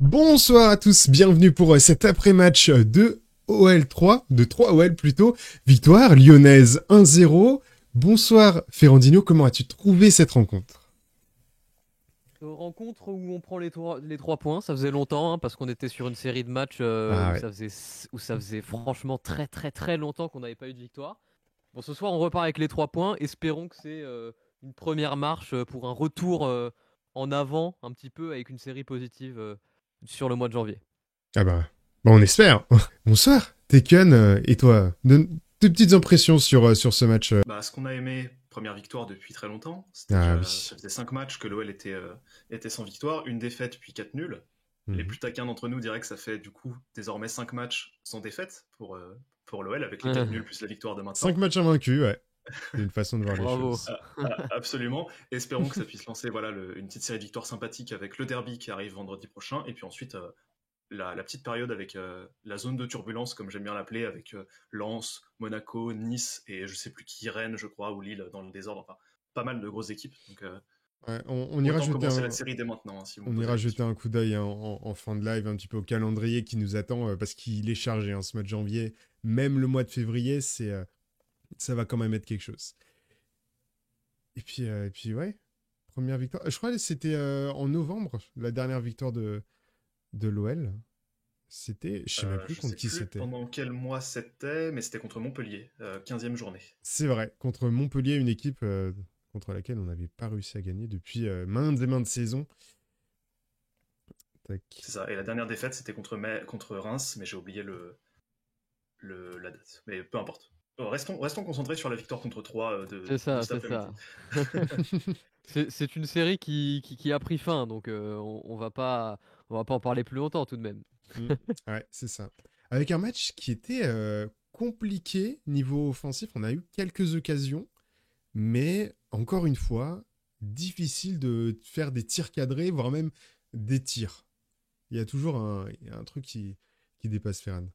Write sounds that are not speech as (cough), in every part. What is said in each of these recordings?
Bonsoir à tous, bienvenue pour euh, cet après-match de OL3, de 3 OL plutôt. Victoire lyonnaise 1-0. Bonsoir Ferrandino, comment as-tu trouvé cette rencontre? Rencontre où on prend les trois, les trois points, ça faisait longtemps, hein, parce qu'on était sur une série de matchs euh, Ah où, ça faisait, où ça faisait franchement très très très longtemps qu'on n'avait pas eu de victoire. Bon, ce soir on repart avec les trois points, espérons que c'est euh, une première marche euh, pour un retour euh, en avant un petit peu avec une série positive euh, sur le mois de janvier. Ah bah, bah on espère. (laughs) Bonsoir Tekken, euh, et toi Donne tes petites impressions sur, euh, sur ce match. euh. Bah, ce qu'on a aimé, première victoire depuis très longtemps. C'était Ah oui. Ça faisait 5 matchs que l'OL était, euh, était sans victoire, une défaite puis 4 nuls. Mhm. Les plus taquins d'entre nous diraient que ça fait du coup désormais 5 matchs sans défaite pour, euh, pour l'OL, avec les 4 nuls plus la victoire de maintenant. 5 matchs invaincus, ouais. (laughs) Une façon de voir les Bravo. choses. Ah, absolument. Espérons que ça puisse lancer voilà, le- une petite série de victoires sympathiques avec le derby qui arrive vendredi prochain. Et puis ensuite, euh, la, la petite période avec euh, la zone de turbulence, comme j'aime bien l'appeler, avec euh, Lens, Monaco, Nice et je sais plus qui, Rennes, je crois, ou Lille dans le désordre. Enfin, pas mal de grosses équipes. Donc, euh, Ouais, on, on ira jeter commencer un, la série dès maintenant. hein, si vous me on posez ira la jeter question. un coup d'œil hein, en, en fin de live un petit peu au calendrier qui nous attend euh, parce qu'il est chargé hein, ce mois de janvier. Même le mois de février, c'est euh, ça va quand même être quelque chose. Et puis, euh, et puis ouais, première victoire. Je crois que c'était euh, en novembre, la dernière victoire de, de l'OL. C'était, je sais même Euh, plus contre sais qui c'était. pendant quel mois c'était, mais c'était contre Montpellier, euh, 15e journée. C'est vrai, contre Montpellier, une équipe contre laquelle on n'avait pas réussi à gagner depuis maintes et maintes saisons. C'est ça. Et la dernière défaite, c'était contre, contre Reims, mais j'ai oublié le, le, la date. Mais peu importe. Euh, Restons, restons concentrés sur la victoire contre 3 de C'est ça, c'est ça. (laughs) (laughs) C'est une série qui, qui, qui a pris fin, donc euh, on, on va pas on va pas en parler plus longtemps tout de même. Mm. (laughs) Ouais, c'est ça. Avec un match qui était euh, compliqué niveau offensif, on a eu quelques occasions, mais encore une fois, difficile de faire des tirs cadrés, voire même des tirs. Il y a toujours un truc qui, qui dépasse Ferran.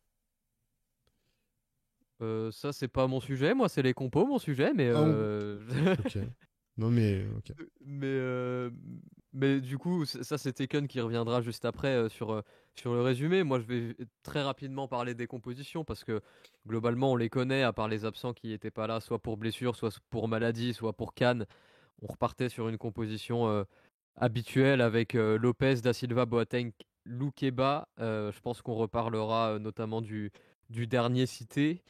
Euh, ça, c'est pas mon sujet. Moi, c'est les compos, mon sujet. Mais, Ah, euh, (laughs) Ok. non mais euh, mais du coup, ça, c'est Taken qui reviendra juste après sur, sur le résumé. Moi, je vais très rapidement parler des compositions parce que globalement, on les connaît, à part les absents qui n'étaient pas là, soit pour blessure, soit pour maladie, soit pour Cannes. On repartait sur une composition habituelle avec Lopez, Da Silva, Boateng, Loukeba. Je pense qu'on reparlera notamment du, du dernier cité.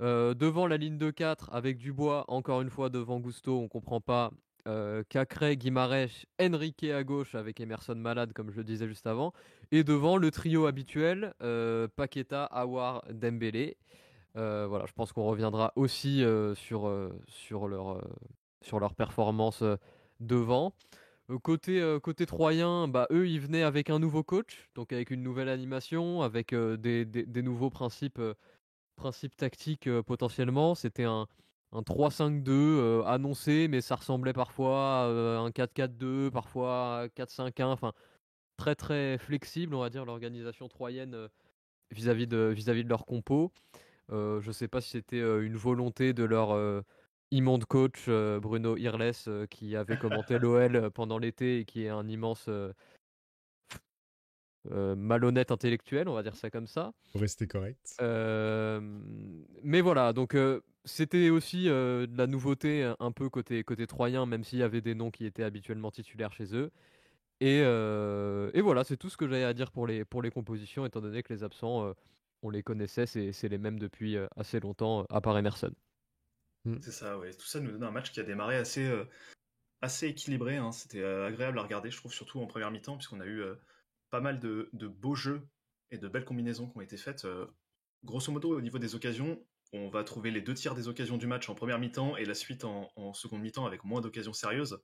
Euh, devant la ligne de 4 avec Dubois, encore une fois devant Gusto, on comprend pas. Euh, Cacré, Guimarães, Enrique à gauche avec Emerson malade, comme je le disais juste avant. Et devant le trio habituel, euh, Paqueta, Awar, Dembélé. Euh, voilà, je pense qu'on reviendra aussi sur, sur, leur, sur leur performance devant. Côté, côté Troyen, bah, eux, ils venaient avec un nouveau coach, donc avec une nouvelle animation, avec des- des nouveaux principes, principes tactiques euh, potentiellement. C'était un, un 3-5-2 euh, annoncé, mais ça ressemblait parfois à euh, un 4-4-2, parfois à 4-5-1, enfin très très flexible, on va dire, l'organisation troyenne vis-à-vis de, leur compo. Euh, je ne sais pas si c'était euh, une volonté de leur euh, immonde coach Bruno Irles qui avait commenté (laughs) l'OL pendant l'été et qui est un immense euh, malhonnête intellectuel, on va dire ça comme ça. Faut rester correct. Euh, mais voilà, donc euh, c'était aussi euh, de la nouveauté un- peu côté, côté troyen, même s'il y avait des noms qui étaient habituellement titulaires chez eux. Et, euh, et voilà, c'est tout ce que j'avais à dire pour les, pour les compositions, étant donné que les absents, euh, on les connaissait, c'est c'est les mêmes depuis assez longtemps, à part Emerson. C'est ça, ouais. Tout ça nous donne un match qui a démarré assez, euh, assez équilibré. hein. C'était euh, agréable à regarder, je trouve, surtout en première mi-temps, puisqu'on a eu euh, pas mal de, beaux jeux et de belles combinaisons qui ont été faites. Euh, grosso modo, au niveau des occasions, on va trouver les deux tiers des occasions du match en première mi-temps et la suite en, seconde mi-temps avec moins d'occasions sérieuses.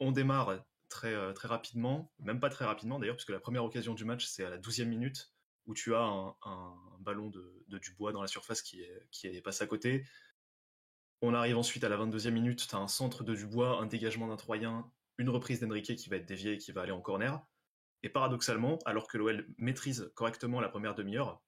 On démarre très, euh, très rapidement, même pas très rapidement d'ailleurs, puisque la première occasion du match, c'est à la 12e minute, où tu as un, ballon de, Dubois dans la surface qui est, à côté. On arrive ensuite à la 22e minute, tu as un centre de Dubois, un dégagement d'un Troyen, une reprise d'Enrique qui va être déviée et qui va aller en corner. Et paradoxalement, alors que l'OL maîtrise correctement la première demi-heure,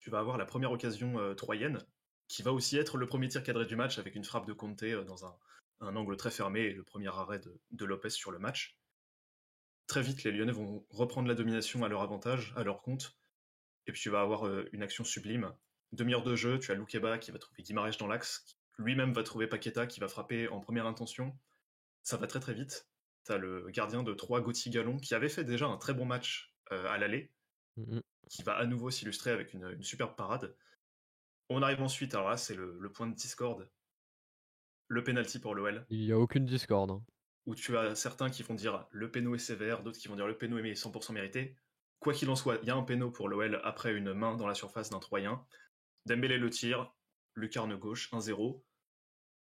tu vas avoir la première occasion euh, troyenne, qui va aussi être le premier tir cadré du match avec une frappe de Conte euh, dans un, angle très fermé et le premier arrêt de, Lopez sur le match. très vite, les Lyonnais vont reprendre la domination à leur avantage, à leur compte. Et puis tu vas avoir une action sublime. Demi-heure de jeu, tu as Loukeba qui va trouver Guimarães dans l'axe. Lui-même va trouver Paqueta qui va frapper en première intention. Ça va très très vite. Tu as le gardien de 3, Gauthier Gallon, qui avait fait déjà un très bon match à l'aller, mmh qui va à nouveau s'illustrer avec une, superbe parade. On arrive ensuite, alors là, c'est le, point de discorde. Le penalty pour l'OL. Il n'y a aucune discorde. Hein. Où tu as certains qui vont dire le péno est sévère, d'autres qui vont dire le péno est 100% mérité. Quoi qu'il en soit, il y a un péno pour l'OL après une main dans la surface d'un Troyen. Dembélé le tire, lucarne gauche, 1-0.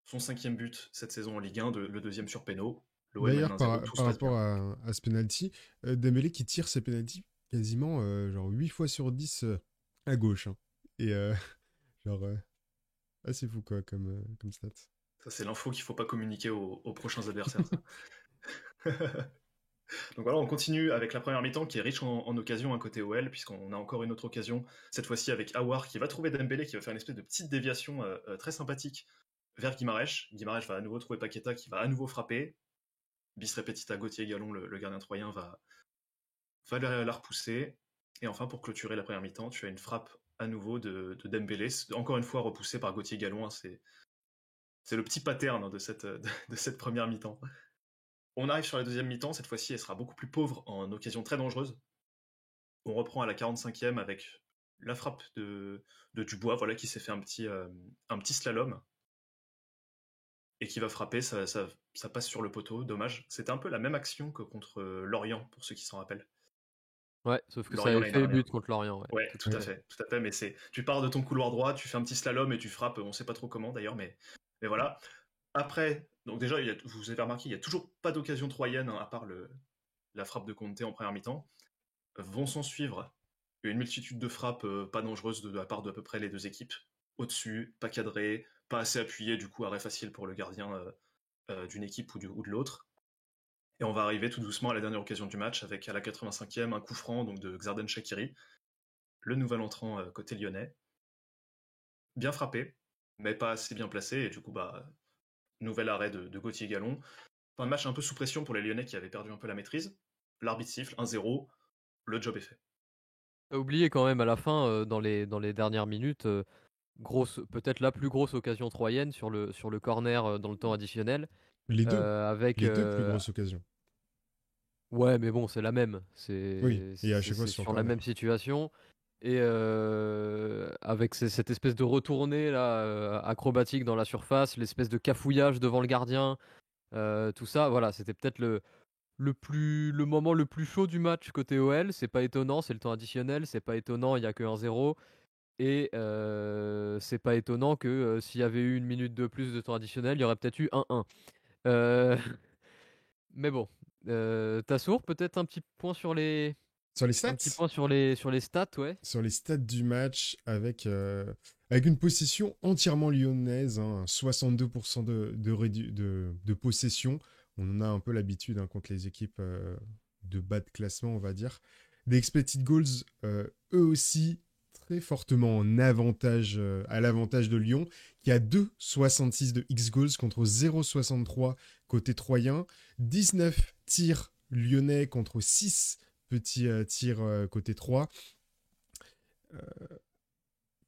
Son cinquième but cette saison en Ligue 1, le deuxième sur péno. D'ailleurs, par, rapport à, ce penalty, euh, Dembélé qui tire ses penalties quasiment euh, genre 8 fois sur 10 euh, à gauche. Hein. Et (laughs) genre, assez fou quoi comme, comme stat. Ça, c'est l'info qu'il faut pas communiquer aux, prochains adversaires. (laughs) Donc voilà, on continue avec la première mi-temps qui est riche en, en occasions à côté OL, puisqu'on a encore une autre occasion, cette fois-ci avec Awar qui va trouver Dembélé, qui va faire une espèce de petite déviation très sympathique vers Guimarèche. Guimarèche va à nouveau trouver Paqueta qui va à nouveau frapper bis repetita Gauthier Gallon, le, gardien troyen, va, va la, repousser. Et enfin, pour clôturer la première mi-temps, tu as une frappe à nouveau de, de Dembélé, encore une fois repoussée par Gauthier Gallon. Hein, c'est, c'est le petit pattern de cette, de, cette première mi-temps. On arrive sur la deuxième mi-temps, cette fois-ci elle sera beaucoup plus pauvre en occasion très dangereuse. On reprend à la 45e avec la frappe de, de Dubois, voilà, qui s'est fait un petit, euh, un petit slalom et qui va frapper, ça, ça, passe sur le poteau, dommage. C'était un peu la même action que contre euh, Lorient, pour ceux qui s'en rappellent. Ouais, sauf que ça avait fait but contre Lorient. Ouais, tout à fait, tout à fait. Mais c'est, tu pars de ton couloir droit, tu fais un petit slalom et tu frappes. On sait pas trop comment d'ailleurs, mais, mais voilà. Après, donc déjà, il y a, vous avez remarqué, il y a toujours pas d'occasion troyenne hein, à part le, la frappe de Conte en première mi-temps. Vont s'en suivre une multitude de frappes euh, pas dangereuses de, de la part de à peu près les deux équipes. Au-dessus, pas cadré, pas assez appuyé, du coup arrêt facile pour le gardien euh, euh, d'une équipe ou, de l'autre. Et on va arriver tout doucement à la dernière occasion du match avec à la 85e un coup franc donc de Xarden Shakiri, le nouvel entrant euh, côté lyonnais. Bien frappé, mais pas assez bien placé, et du coup, bah, nouvel arrêt de, Gauthier Gallon. Un match un peu sous pression pour les Lyonnais qui avaient perdu un peu la maîtrise. L'arbitre siffle 1-0, le job est fait. Oublié quand même à la fin, dans, les, dans les dernières minutes, grosse, peut-être la plus grosse occasion troyenne sur le, sur le corner euh, dans le temps additionnel. Les deux. Euh, avec, les deux plus euh, grosses occasions. Ouais, mais bon, c'est la même. C'est oui, et à chaque fois sur la même situation. Et avec cette espèce de retournée là, acrobatique dans la surface, l'espèce de cafouillage devant le gardien, tout ça, voilà, c'était peut-être le, le, plus, le moment le plus chaud du match côté OL. C'est pas étonnant, c'est le temps additionnel, c'est pas étonnant, il y a que 1-0. Et c'est pas étonnant que s'il y avait eu une minute de plus de temps additionnel, il y aurait peut-être eu 1-1. (laughs) Mais bon, Tassour, peut-être un petit point sur les. Sur les stats Un petit point sur les, sur les stats, ouais. Sur les stats du match, avec, avec une possession entièrement lyonnaise, 62% hein, de, de, de, possession. On en a un peu l'habitude hein, contre les équipes de bas de classement, on va dire. Des expected goals, eux aussi, fortement en avantage, euh, à l'avantage de Lyon, qui a 2,66 de X-Goals contre 0,63 côté Troyen, 19 tirs lyonnais contre 6 petits euh, tirs euh, côté 3.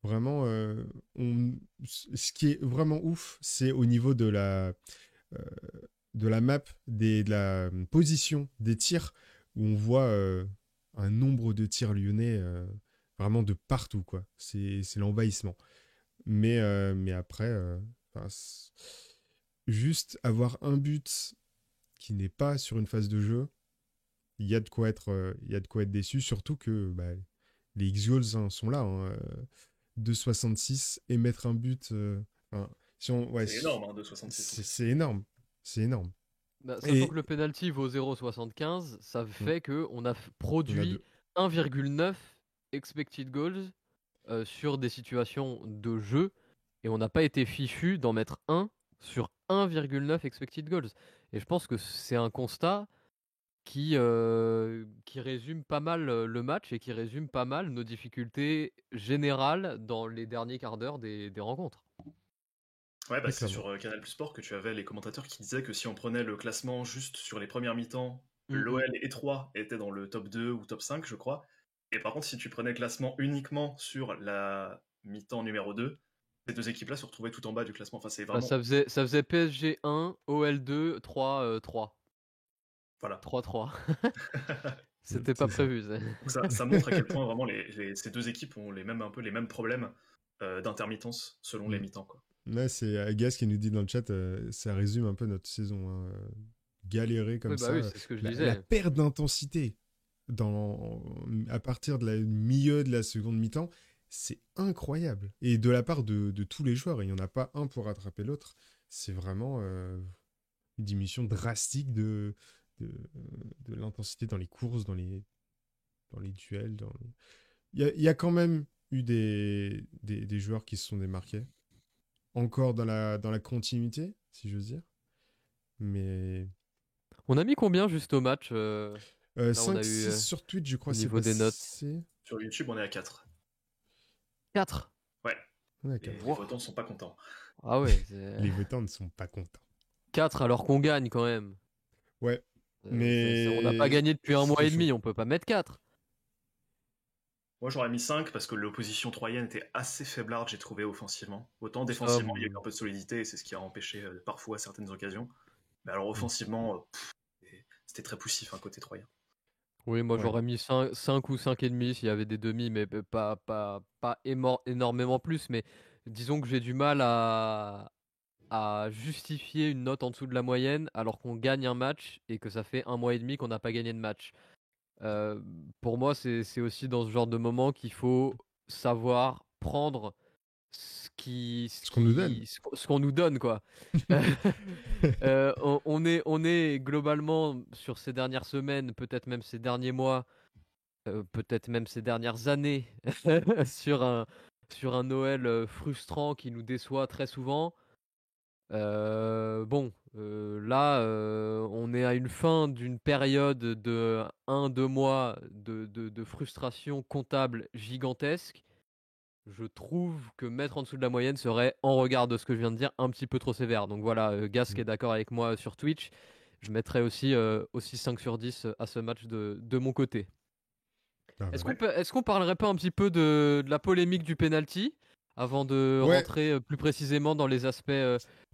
vraiment, ce qui est vraiment ouf, c'est au niveau de la, de la map, des, de la position des tirs, où on voit un nombre de tirs lyonnais vraiment de partout, quoi. C'est l'envahissement. Mais, euh, mais après, euh, juste avoir un but qui n'est pas sur une phase de jeu, il y a de quoi être, euh, il y a de quoi être déçu, surtout que bah, les X-Goals hein, sont là. Hein, 2,66 et mettre un but. si ouais, c'est énorme, hein, 2,66. C'est énorme. C'est énorme. Bah, sachant que le penalty vaut 0,75, ça mm. fait que on a produit 1,9 expected goals euh, sur des situations de jeu et on n'a pas été fichu d'en mettre 1 sur 1,9 expected goals. Et je pense que c'est un constat qui, euh, qui résume pas mal euh, le match et qui résume pas mal nos difficultés générales dans les derniers quarts d'heure des, des, rencontres. Ouais, bah c'est sur Canal Plus Sport que tu avais les commentateurs qui disaient que si on prenait le classement juste sur les premières mi-temps Mm, mm. L'OL et 3 étaient dans le top 2 ou top 5, je crois. Et par contre, si tu prenais le classement uniquement sur la mi-temps numéro 2, ces deux équipes-là se retrouvaient tout en bas du classement. Enfin, c'est bah, vraiment... ça, faisait, ça faisait PSG 1, OL 2, 3, 3. Voilà. 3-3. (laughs) C'était pas prévu. Ça. Ça, montre à quel point vraiment les, ces deux équipes ont les mêmes, un peu les mêmes problèmes euh, d'intermittence selon les mm. mi-temps. Quoi. Là, c'est Agas qui nous dit dans le chat, euh, ça résume un peu notre saison. Hein. Galérer comme bah ça. la, perte d'intensité à partir de la milieu de la seconde mi-temps, c'est incroyable. Et de la part de, tous les joueurs, il n'y en a pas un pour rattraper l'autre. C'est vraiment euh, une diminution drastique de, l'intensité dans les courses, dans les, duels. Il, y a, quand même eu des, joueurs qui se sont démarqués. Encore dans la, dans la continuité, si j'ose dire. Mais. On a mis combien juste au match euh... 5, euh, 6 euh, sur Twitch, je crois. Au niveau des notes. Sur YouTube, on est à 4. 4 Ouais. les votants ne sont pas contents. Ah ouais. les votants ne sont pas contents. 4 alors qu'on gagne quand même. Ouais. Euh, mais on n'a pas gagné depuis un mois et demi, on peut pas mettre 4. Moi j'aurais mis 5 parce que l'opposition troyenne était assez faiblarde, j'ai trouvé offensivement. Autant défensivement, il y a eu un peu de solidité et c'est ce qui a empêché euh, parfois certaines occasions. Mais alors offensivement, euh, c'était très poussif un hein, côté troyen. Oui, moi j'aurais mis 5, 5 ou 5,5 s'il y avait des demi, mais pas, pas, pas énormément plus. Mais disons que j'ai du mal à, à justifier une note en dessous de la moyenne alors qu'on gagne un match et que ça fait un mois et demi qu'on n'a pas gagné de match. Euh, pour moi, c'est aussi dans ce genre de moment qu'il faut savoir prendre ce qui ce qu'on nous donne. ce qu'on nous donne quoi. (laughs) (laughs) Euh, on, est on est globalement sur ces dernières semaines peut-être même ces derniers mois euh, peut-être même ces dernières années (laughs) sur un sur un Noël frustrant qui nous déçoit très souvent. Euh, bon, euh, là, euh, on est à une fin d'une période de 1-2 mois de, de, frustration comptable gigantesque. Je trouve que mettre en dessous de la moyenne serait, en regard de ce que je viens de dire, un petit peu trop sévère. Donc voilà, Gas qui est mmh. d'accord avec moi sur Twitch. Je mettrais aussi, aussi 5 sur 10 à ce match de, de mon côté. Ah est-ce qu'on parlerait pas un petit peu de, de la polémique du penalty avant de rentrer plus précisément dans les aspects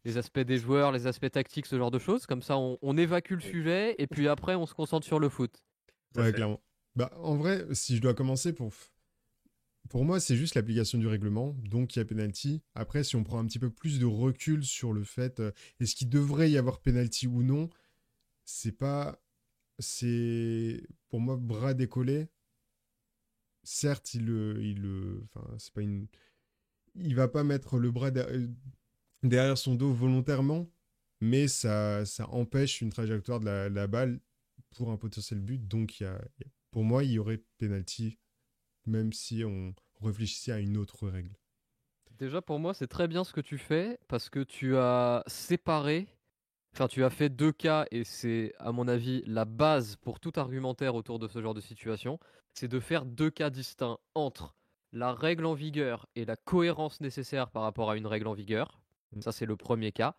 les aspects des joueurs, les aspects tactiques, ce genre de choses? Comme ça, on, évacue le sujet et puis après, on se concentre sur le foot. Ouais, clairement. Bah, en vrai, si je dois commencer pour. Pour moi, c'est juste l'application du règlement, donc il y a penalty. Après, si on prend un petit peu plus de recul sur le fait euh, est-ce qu'il devrait y avoir penalty ou non, c'est pas. C'est. Pour moi, bras décollé. Certes, il le. Il Enfin, c'est pas une. Il va pas mettre le bras derrière son dos volontairement, mais ça, ça empêche une trajectoire de la, balle pour un potentiel but. Donc, y a, pour moi, il y aurait penalty, même si on réfléchissait à une autre règle. Déjà, pour moi, c'est très bien ce que tu fais parce que tu as séparé, enfin, tu as fait deux cas et c'est, à mon avis, la base pour tout argumentaire autour de ce genre de situation. C'est de faire deux cas distincts entre la règle en vigueur et la cohérence nécessaire par rapport à une règle en vigueur. Mmh. Ça, c'est le premier cas.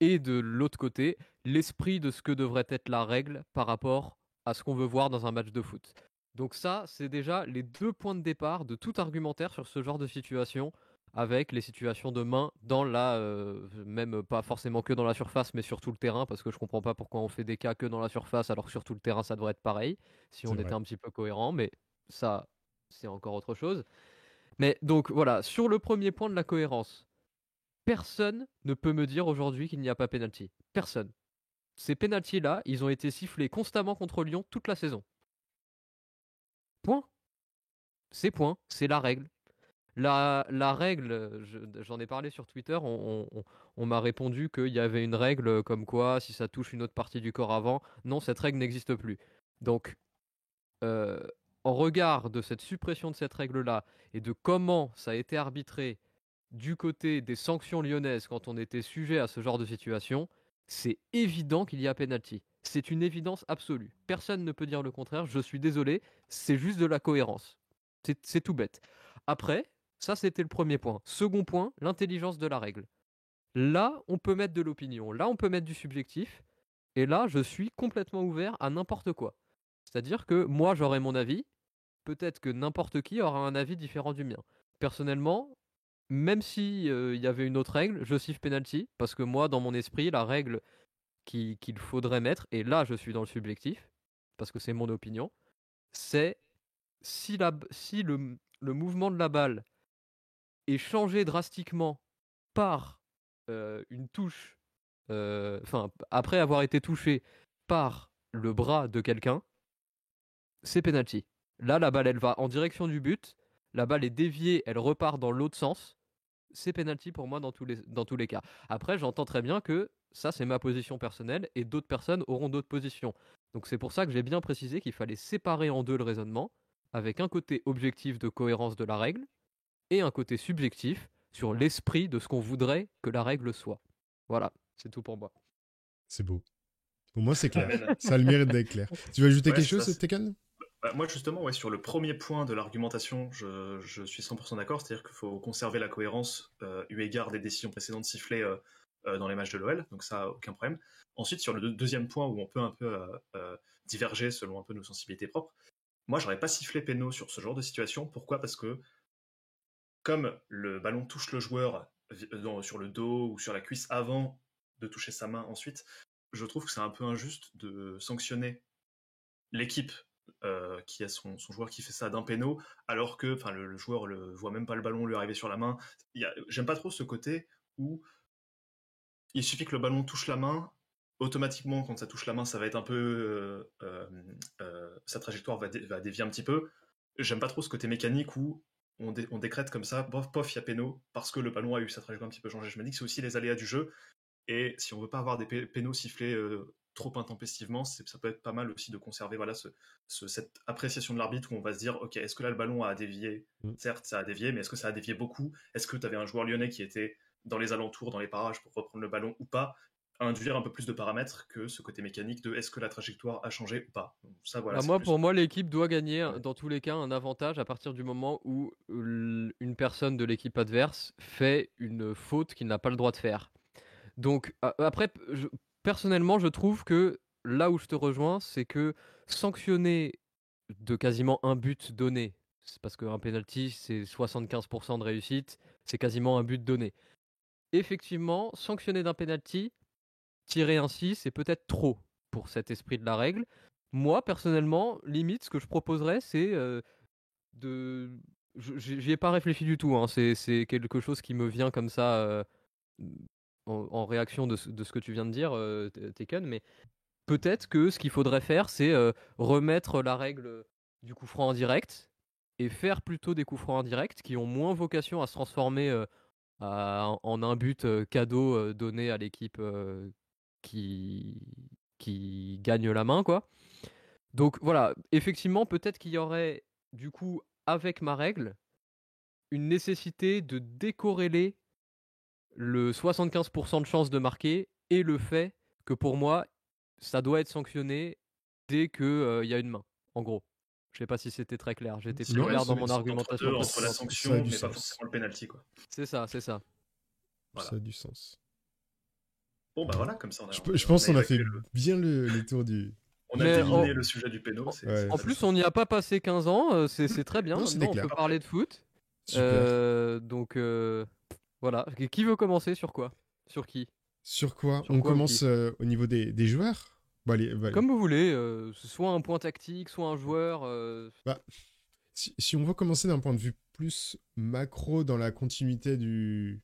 Et de l'autre côté, l'esprit de ce que devrait être la règle par rapport à ce qu'on veut voir dans un match de foot. Donc ça, c'est déjà les deux points de départ de tout argumentaire sur ce genre de situation, avec les situations de main dans la, euh, même pas forcément que dans la surface, mais sur tout le terrain, parce que je comprends pas pourquoi on fait des cas que dans la surface, alors que sur tout le terrain, ça devrait être pareil, si on était un petit peu cohérent, mais ça, c'est encore autre chose. Mais donc voilà, sur le premier point de la cohérence, personne ne peut me dire aujourd'hui qu'il n'y a pas penalty. Personne. Ces penalties-là, ils ont été sifflés constamment contre Lyon toute la saison. Point. C'est point. C'est la règle. La, règle, j'en ai parlé sur Twitter, on, m'a répondu qu'il y avait une règle comme quoi, si ça touche une autre partie du corps avant, non, cette règle n'existe plus. Donc, euh, en regard de cette suppression de cette règle-là et de comment ça a été arbitré du côté des sanctions lyonnaises quand on était sujet à ce genre de situation, c'est évident qu'il y a penalty. C'est une évidence absolue. Personne ne peut dire le contraire, je suis désolé, c'est juste de la cohérence. C'est tout bête. Après, ça c'était le premier point. Second point, l'intelligence de la règle. Là, on peut mettre de l'opinion, là on peut mettre du subjectif, Et là, je suis complètement ouvert à n'importe quoi. C'est-à-dire que moi, j'aurai mon avis. Peut-être que n'importe qui aura un avis différent du mien. Personnellement, même si il y avait une autre règle, je siffle penalty parce que moi, dans mon esprit, la règle qu'il faudrait mettre, et là, je suis dans le subjectif parce que c'est mon opinion, c'est si, la, si le, mouvement de la balle est changé drastiquement par une touche, enfin, après avoir été touché par le bras de quelqu'un, c'est penalty. Là, la balle, elle va en direction du but, la balle est déviée, elle repart dans l'autre sens. C'est penalty pour moi dans tous les, dans tous les cas. Après, j'entends très bien que ça, c'est ma position personnelle et d'autres personnes auront d'autres positions. Donc c'est pour ça que j'ai bien précisé qu'il fallait séparer en deux le raisonnement, avec un côté objectif de cohérence de la règle et un côté subjectif sur l'esprit de ce qu'on voudrait que la règle soit. Voilà, c'est tout pour moi. C'est beau. Pour moi, c'est (laughs) clair. ça a le mérite d'être clair. Tu veux ajouter quelque chose, Tekken? Bah, moi, justement, sur le premier point de l'argumentation, je, suis 100% d'accord, c'est-à-dire qu'il faut conserver la cohérence euh, eu égard des décisions précédentes sifflées euh, euh, dans les matchs de l'OL, donc ça, aucun problème. Ensuite, sur le deuxième point où on peut un peu diverger selon un peu nos sensibilités propres, moi, j'aurais pas sifflé péno sur ce genre de situation. Pourquoi? Parce que comme le ballon touche le joueur sur le dos ou sur la cuisse avant de toucher sa main ensuite, je trouve que c'est un peu injuste de sanctionner l'équipe qui a son, joueur qui fait ça d'un péno, alors que le, le, joueur ne voit même pas le ballon lui arriver sur la main. J'aime pas trop ce côté où il suffit que le ballon touche la main, automatiquement, quand ça touche la main, ça va être un peu. Euh, euh, euh, sa trajectoire va, dévier un petit peu. J'aime pas trop ce côté mécanique où on, décrète comme ça, bof, pof, il y a péno, parce que le ballon a eu sa trajectoire un petit peu changée. Je me dis que c'est aussi les aléas du jeu. Et si on veut pas avoir des pénaux sifflés trop intempestivement, ça peut être pas mal aussi de conserver voilà, cette appréciation de l'arbitre où on va se dire, ok, est-ce que là le ballon a dévié? Mm. Certes, ça a dévié, mais est-ce que ça a dévié beaucoup? Est-ce que tu avais un joueur lyonnais qui était dans les alentours, dans les parages pour reprendre le ballon ou pas, induire un peu plus de paramètres que ce côté mécanique de est-ce que la trajectoire a changé ou pas? Ça, voilà, bah, moi, Pour moi, l'équipe doit gagner dans tous les cas un avantage à partir du moment où une personne de l'équipe adverse fait une faute qu'il n'a pas le droit de faire. Donc après, personnellement, je trouve que là où je te rejoins, c'est que sanctionner de quasiment un but donné, parce qu'un penalty c'est 75% de réussite, c'est quasiment un but donné effectivement, sanctionner d'un penalty, tirer ainsi, c'est peut-être trop pour cet esprit de la règle. Moi, personnellement, limite, ce que je proposerais, c'est euh, de. J'y ai pas réfléchi du tout, hein. c'est quelque chose qui me vient comme ça euh, en, réaction de, ce que tu viens de dire, euh, Taken, mais peut-être que ce qu'il faudrait faire, c'est remettre la règle du coup franc en direct et faire plutôt des coups francs en direct qui ont moins vocation à se transformer en un but cadeau donné à l'équipe qui, qui gagne la main, quoi. Donc voilà, effectivement, peut-être qu'il y aurait, du coup, avec ma règle, une nécessité de décorréler le 75% de chance de marquer et le fait que pour moi, ça doit être sanctionné dès qu'il y a une main, en gros. Je sais pas si c'était très clair. J'étais plus clair dans mon argumentation. Entre, la sanction, mais pas forcément le penalty, quoi. C'est ça, c'est ça. Ça a du sens. Bon, bah voilà, comme ça on a. Je, pense qu'on a fait bien le, tour du. (laughs) On a terminé le sujet du péno. en plus, on n'y a pas passé 15 ans, euh, c'est très bien. Non, on peut parler de foot. Euh, donc euh, voilà. Qui veut commencer sur quoi? Sur qui? Sur quoi? On commence au niveau des, des joueurs? Comme vous voulez, euh, soit un point tactique, soit un joueur. Euh, bah, si, on veut commencer d'un point de vue plus macro dans la continuité du,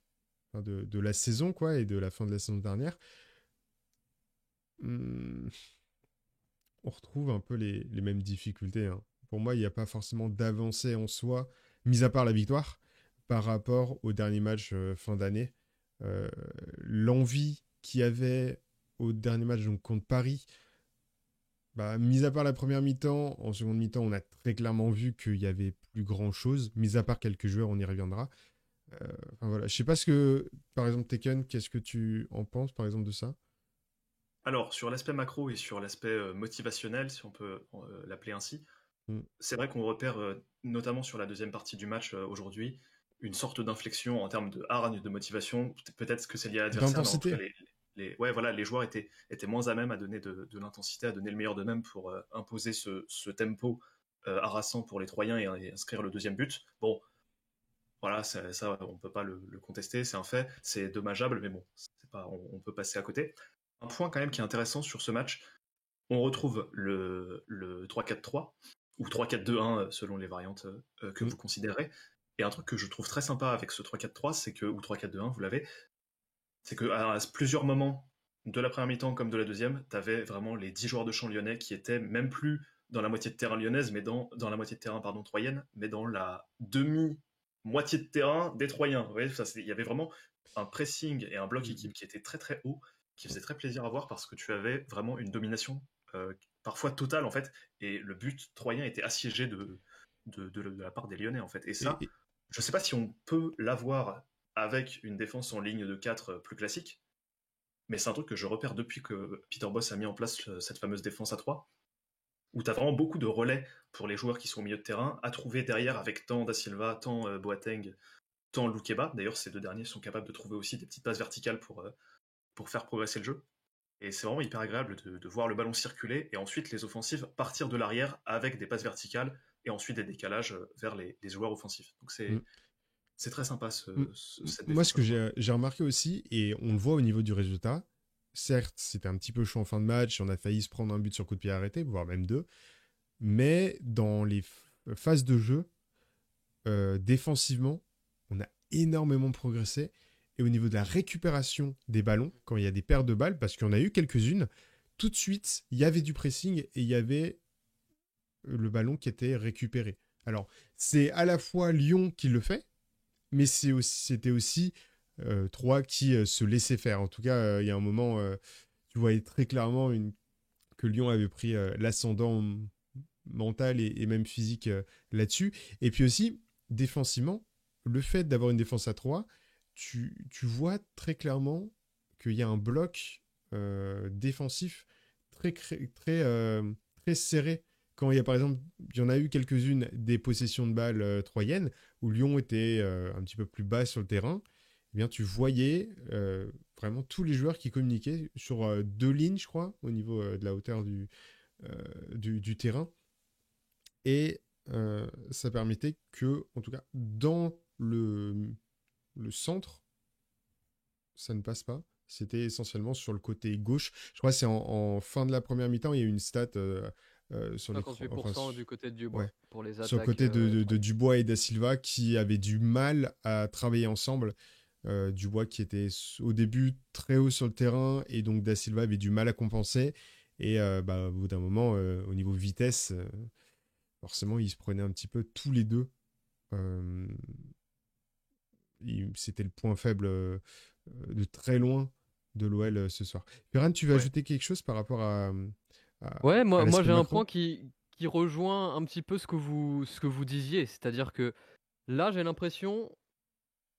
de, de, la saison quoi, et de la fin de la saison dernière, hmm, on retrouve un peu les, les mêmes difficultés. Hein. Pour moi, il n'y a pas forcément d'avancée en soi, mis à part la victoire, par rapport au dernier match euh, fin d'année. L'envie qu'il y avait au dernier match donc contre Paris. Bah, mis à part la première mi-temps, en seconde mi-temps, on a très clairement vu qu'il y avait plus grand chose. Mis à part quelques joueurs, on y reviendra. Euh, enfin, voilà. Je sais pas ce que, par exemple, Tekken, qu'est-ce que tu en penses, par exemple, de ça? Alors, sur l'aspect macro et sur l'aspect euh, motivationnel, si on peut euh, l'appeler ainsi, mm. c'est vrai qu'on repère, notamment sur la deuxième partie du match aujourd'hui, une sorte d'inflexion en termes de hargne, de motivation. Peut-être que c'est lié à l'adversaire, les, ouais, voilà, les joueurs étaient, étaient moins à même à donner de, l'intensité, à donner le meilleur d'eux-mêmes pour euh, imposer ce, tempo euh, harassant pour les Troyens et, inscrire le deuxième but. Bon, voilà, ça, ça on peut pas le, contester, c'est un fait, c'est dommageable, mais bon, pas, on, peut passer à côté. Un point quand même qui est intéressant sur ce match, on retrouve le, le 3-4-3 ou 3-4-2-1 selon les variantes que mm. vous considérez. Et un truc que je trouve très sympa avec ce 3-4-3, c'est que, ou 3-4-2-1, vous l'avez, c'est que à, plusieurs moments de la première mi-temps comme de la deuxième, tu avais vraiment les 10 joueurs de champ lyonnais qui étaient même plus dans la moitié de terrain lyonnaise, mais dans, dans la moitié de terrain pardon, troyenne, mais dans la demi-moitié de terrain des Troyens. Vous voyez, il y avait vraiment un pressing et un bloc mmh. équipe qui était très très haut, qui faisait très plaisir à voir parce que tu avais vraiment une domination euh, parfois totale en fait, et le but troyen était assiégé de, de, de, la part des Lyonnais en fait. Et ça, je ne sais pas si on peut l'avoir avec une défense en ligne de 4 euh, plus classique, mais c'est un truc que je repère depuis que Peter Boss a mis en place euh, cette fameuse défense à 3, où tu as vraiment beaucoup de relais pour les joueurs qui sont au milieu de terrain à trouver derrière avec tant Da Silva, tant euh, Boateng, tant Loukeba. D'ailleurs, ces deux derniers sont capables de trouver aussi des petites passes verticales pour, pour faire progresser le jeu. Et c'est vraiment hyper agréable de, voir le ballon circuler et ensuite les offensives partir de l'arrière avec des passes verticales et ensuite des décalages vers les, joueurs offensifs. Donc c'est mm. C'est très sympa ce, Moi, ce que j'ai remarqué aussi, et on le voit au niveau du résultat, certes, c'était un petit peu chaud en fin de match, on a failli se prendre un but sur coup de pied arrêté, voire même deux, mais dans les phases de jeu, euh, défensivement, on a énormément progressé. Et au niveau de la récupération des ballons, quand il y a des paires de balles, parce qu'il y en a eu quelques-unes, tout de suite, il y avait du pressing et il y avait le ballon qui était récupéré. Alors, c'est à la fois Lyon qui le fait, mais c'était aussi, euh, trois qui euh, se laissaient faire. En tout cas, euh, il y a un moment, tu voyais très clairement que Lyon avait pris l'ascendant mental et, même physique là-dessus. Et puis aussi, défensivement, le fait d'avoir une défense à 3, tu, tu vois très clairement qu'il y a un bloc défensif très, très, très serré quand il y a par exemple, il y en a eu quelques-unes des possessions de balles euh, troyennes où Lyon était euh, un petit peu plus bas sur le terrain, eh bien tu voyais euh, vraiment tous les joueurs qui communiquaient sur deux lignes, je crois, au niveau de la hauteur du, du, terrain. Et ça permettait que, en tout cas, dans le, le centre, ça ne passe pas. C'était essentiellement sur le côté gauche. Je crois que c'est en, fin de la première mi-temps, il y a une stat euh, sur 58% du côté de Dubois pour les attaques. Sur le côté de, euh, Dubois et Da Silva qui avaient du mal à travailler ensemble. Euh, Dubois qui était au début très haut sur le terrain et donc Da Silva avait du mal à compenser. Et bah, au bout d'un moment, au niveau vitesse, forcément, ils se prenaient un petit peu tous les deux. C'était le point faible de très loin de l'OL ce soir. Perrin, tu veux ajouter quelque chose par rapport à, ouais, moi, moi j'ai un point qui, qui rejoint un petit peu ce que vous, ce que vous disiez. C'est-à-dire que là, j'ai l'impression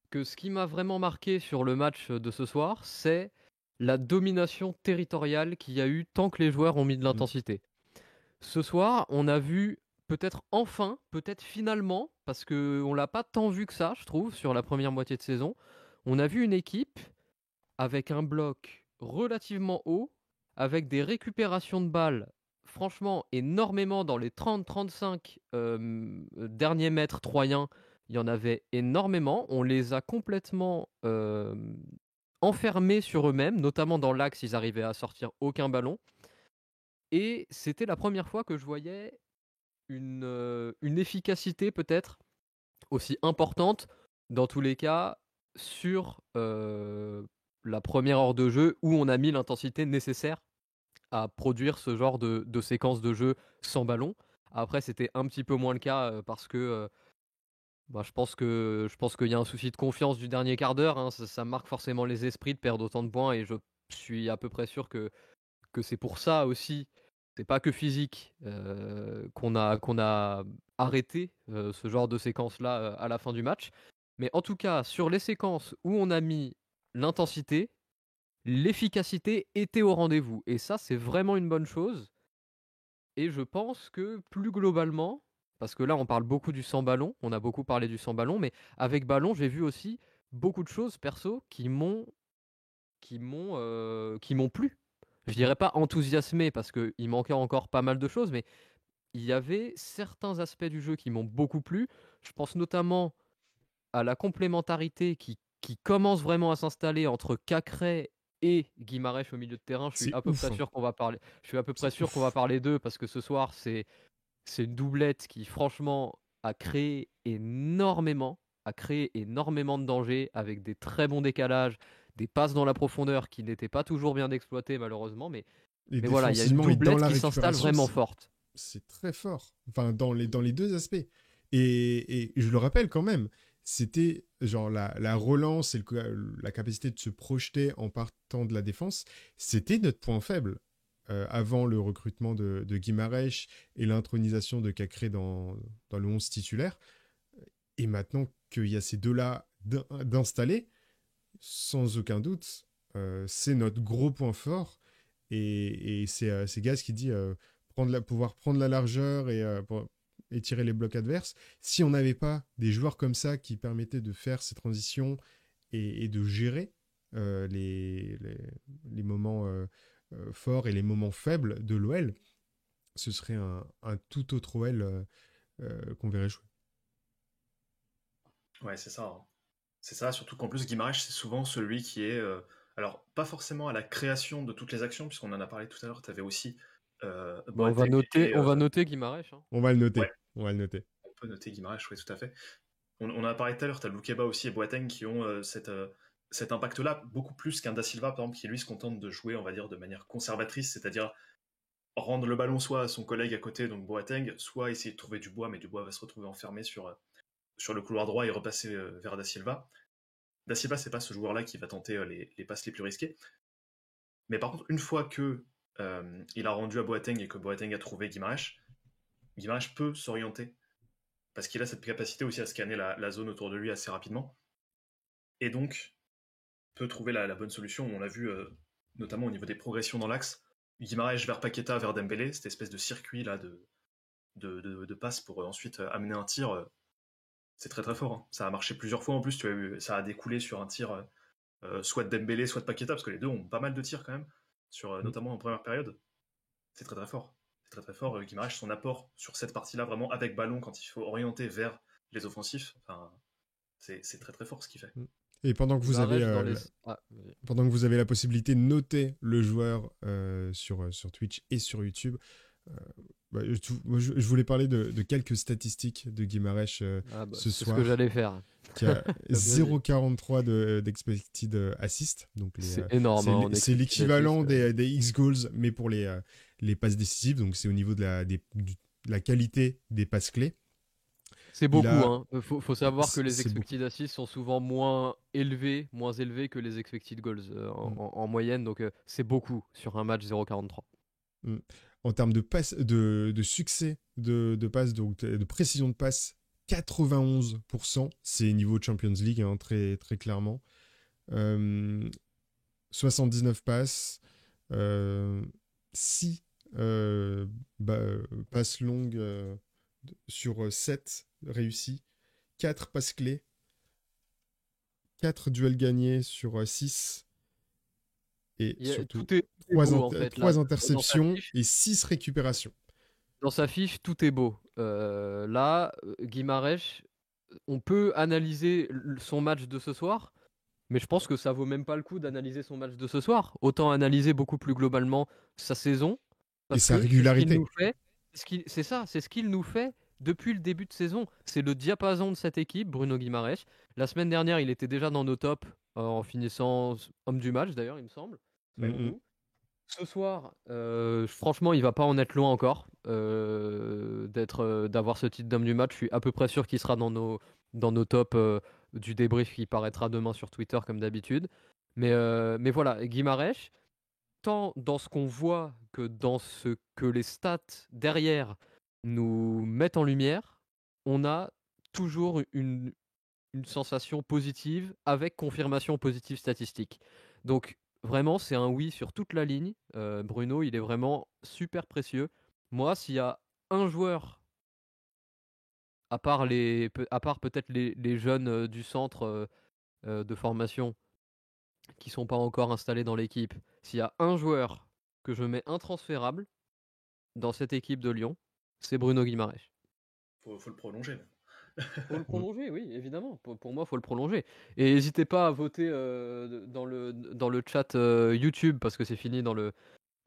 que ce qui m'a vraiment marqué sur le match de ce soir, c'est la domination territoriale qu'il y a eu tant que les joueurs ont mis de mmh. l'intensité. Ce soir, on a vu peut-être enfin, peut-être finalement, parce qu'on ne l'a pas tant vu que ça, je trouve, sur la première moitié de saison, on a vu une équipe avec un bloc relativement haut avec des récupérations de balles, franchement, énormément dans les 30-35 derniers mètres troyens. Il y en avait énormément. On les a complètement enfermés sur eux-mêmes, notamment dans l'axe, ils n'arrivaient à sortir aucun ballon. Et c'était la première fois que je voyais une efficacité peut-être aussi importante, dans tous les cas, sur la première heure de jeu où on a mis l'intensité nécessaire à produire ce genre de, séquence de jeu sans ballon. Après, c'était un petit peu moins le cas euh, parce que euh, bah, je pense que je qu'il y a un souci de confiance du dernier quart d'heure. Hein. Ça, marque forcément les esprits de perdre autant de points et je suis à peu près sûr que, c'est pour ça aussi. C'est pas que physique euh, qu'on a, qu'on a arrêté ce genre de séquence là à la fin du match. Mais en tout cas, sur les séquences où on a mis l'intensité, l'efficacité était au rendez-vous. Et ça, c'est vraiment une bonne chose. Et je pense que plus globalement, parce que là, on parle beaucoup du sans ballon, on a beaucoup parlé du sans ballon, mais avec ballon, j'ai vu aussi beaucoup de choses perso qui m'ont qui m'ont qui m'ont plu. Je dirais pas enthousiasmé parce qu'il manquait encore pas mal de choses, mais il y avait certains aspects du jeu qui m'ont beaucoup plu. Je pense notamment à la complémentarité qui, qui commence vraiment à s'installer entre Cacré et Guimarães au milieu de terrain. Je suis à peu près sûr qu'on va parler. Je suis à peu près sûr qu'on va parler d'eux parce que ce soir c'est c'est une doublette qui franchement a créé énormément, a créé énormément de dangers avec des très bons décalages, des passes dans la profondeur qui n'étaient pas toujours bien exploitées malheureusement, mais, mais voilà, il y a une doublette qui s'installe vraiment forte. C'est très fort, enfin dans les, dans les deux aspects. Et, et je le rappelle quand même, c'était genre la, la, relance et la capacité de se projeter en partant de la défense, c'était notre point faible. Euh, avant le recrutement de, de et l'intronisation de Cacré dans, dans le 11 titulaire. Et maintenant qu'il y a ces deux-là d'installer, sans aucun doute, euh, c'est notre gros point fort. Et, et c'est euh, Gaz qui dit prendre la, pouvoir prendre la largeur et, et tirer les blocs adverses. Si on n'avait pas des joueurs comme ça qui permettaient de faire ces transitions et, et de gérer les, les, les, moments euh, forts et les moments faibles de l'OL, ce serait un, tout autre OL euh, euh, qu'on verrait jouer. Ouais, c'est ça. Hein. C'est ça, surtout qu'en plus, Guimaraes, c'est souvent celui qui est. alors, pas forcément à la création de toutes les actions, puisqu'on en a parlé tout à l'heure, tu avais aussi. on, va noter, on va noter. Hein. On va le noter. On va le noter. On peut noter Guimaraes, oui, tout à fait. On, a parlé tout à l'heure, tu as Loukeba aussi et Boateng qui ont cette, cet impact-là beaucoup plus qu'un Da Silva, par exemple, qui lui se contente de jouer, on va dire, de manière conservatrice, c'est-à-dire rendre le ballon soit à son collègue à côté, donc Boateng, soit essayer de trouver du bois, mais du bois va se retrouver enfermé sur, euh, le couloir droit et repasser euh, vers Da Silva. Da Silva, c'est pas ce joueur-là qui va tenter euh, les, les, passes les plus risquées. Mais par contre, une fois que il a rendu à Boateng et que Boateng a trouvé Guimaraes, Guimaraes peut s'orienter parce qu'il a cette capacité aussi à scanner la, la, zone autour de lui assez rapidement. Et donc, peut trouver la, bonne solution. On l'a vu euh, notamment au niveau des progressions dans l'axe. Guimarães vers Paqueta, vers Dembélé, cette espèce de circuit là de, de, de, passe pour euh, ensuite euh, amener un tir. c'est très très fort. Hein. Ça a marché plusieurs fois en plus. Tu as vu, ça a découlé sur un tir soit de Dembélé, soit de Paqueta, parce que les deux ont pas mal de tirs quand même, sur, mm. notamment en première période. C'est très très fort. Très très fort. Guimarães, son apport sur cette partie-là, vraiment avec ballon, quand il faut orienter vers les offensifs, enfin, c'est très très fort ce qu'il fait. Mm. Et pendant que vous avez euh, ah, pendant que vous avez la possibilité de noter le joueur euh, sur euh, sur Twitch et sur YouTube, bah, je, voulais parler de, quelques statistiques de Guimarães ah, bah, ce soir. C'est ce que j'allais faire. Qui a (laughs) (laughs) 0,43 d'expected assist. Donc c'est énorme. Hein, c'est l'équivalent des, des, X goals, mais pour les les passes décisives. Donc c'est au niveau de la des, de la qualité des passes clés. C'est beaucoup. Il hein. faut, savoir que les expected assists sont souvent moins élevés, moins élevés que les expected goals euh, mm. en, moyenne. Donc euh, c'est beaucoup sur un match 0,43. Mm. En termes de, passe, de, de succès de, de passe, donc de précision de passe, 91%. C'est niveau Champions League, hein, très, très clairement. 79 euh, passes. 6 passes longues sur 7 réussi, 4 passes clés, 4 duels gagnés sur 6 euh, et surtout 3, interceptions et 6 récupérations. Dans sa fiche, tout est beau. Euh, là, euh, Guimarães, on peut analyser son match de ce soir, mais je pense que ça vaut même pas le coup d'analyser son match de ce soir. Autant analyser beaucoup plus globalement sa saison. Et sa régularité. C'est ça, c'est ce qu'il nous fait depuis le début de saison. C'est le diapason de cette équipe, Bruno Guimaraes. La semaine dernière, il était déjà dans nos tops euh, en finissant homme du match, d'ailleurs, il me semble. Ce soir, euh, franchement, il va pas en être loin encore euh, d'être, d'avoir ce titre d'homme du match. Je suis à peu près sûr qu'il sera dans nos, dans nos tops du débrief qui paraîtra demain sur Twitter comme d'habitude. Mais, mais voilà, Guimaraes, tant dans ce qu'on voit que dans ce que les stats derrière nous mettent en lumière, on a toujours une, sensation positive avec confirmation positive statistique. Donc vraiment, c'est un oui sur toute la ligne. Euh, Bruno, il est vraiment super précieux. Moi, s'il y a un joueur, à part, part peut-être les, les, jeunes euh, du centre euh, de formation, qui sont pas encore installés dans l'équipe, s'il y a un joueur que je mets intransférable dans cette équipe de Lyon, c'est Bruno Guimaraes. Faut, faut le prolonger. Faut le (laughs) prolonger, oui, évidemment. Pour, pour moi, faut le prolonger. Et n'hésitez pas à voter euh, dans, le, dans le chat euh, YouTube, parce que c'est fini dans le,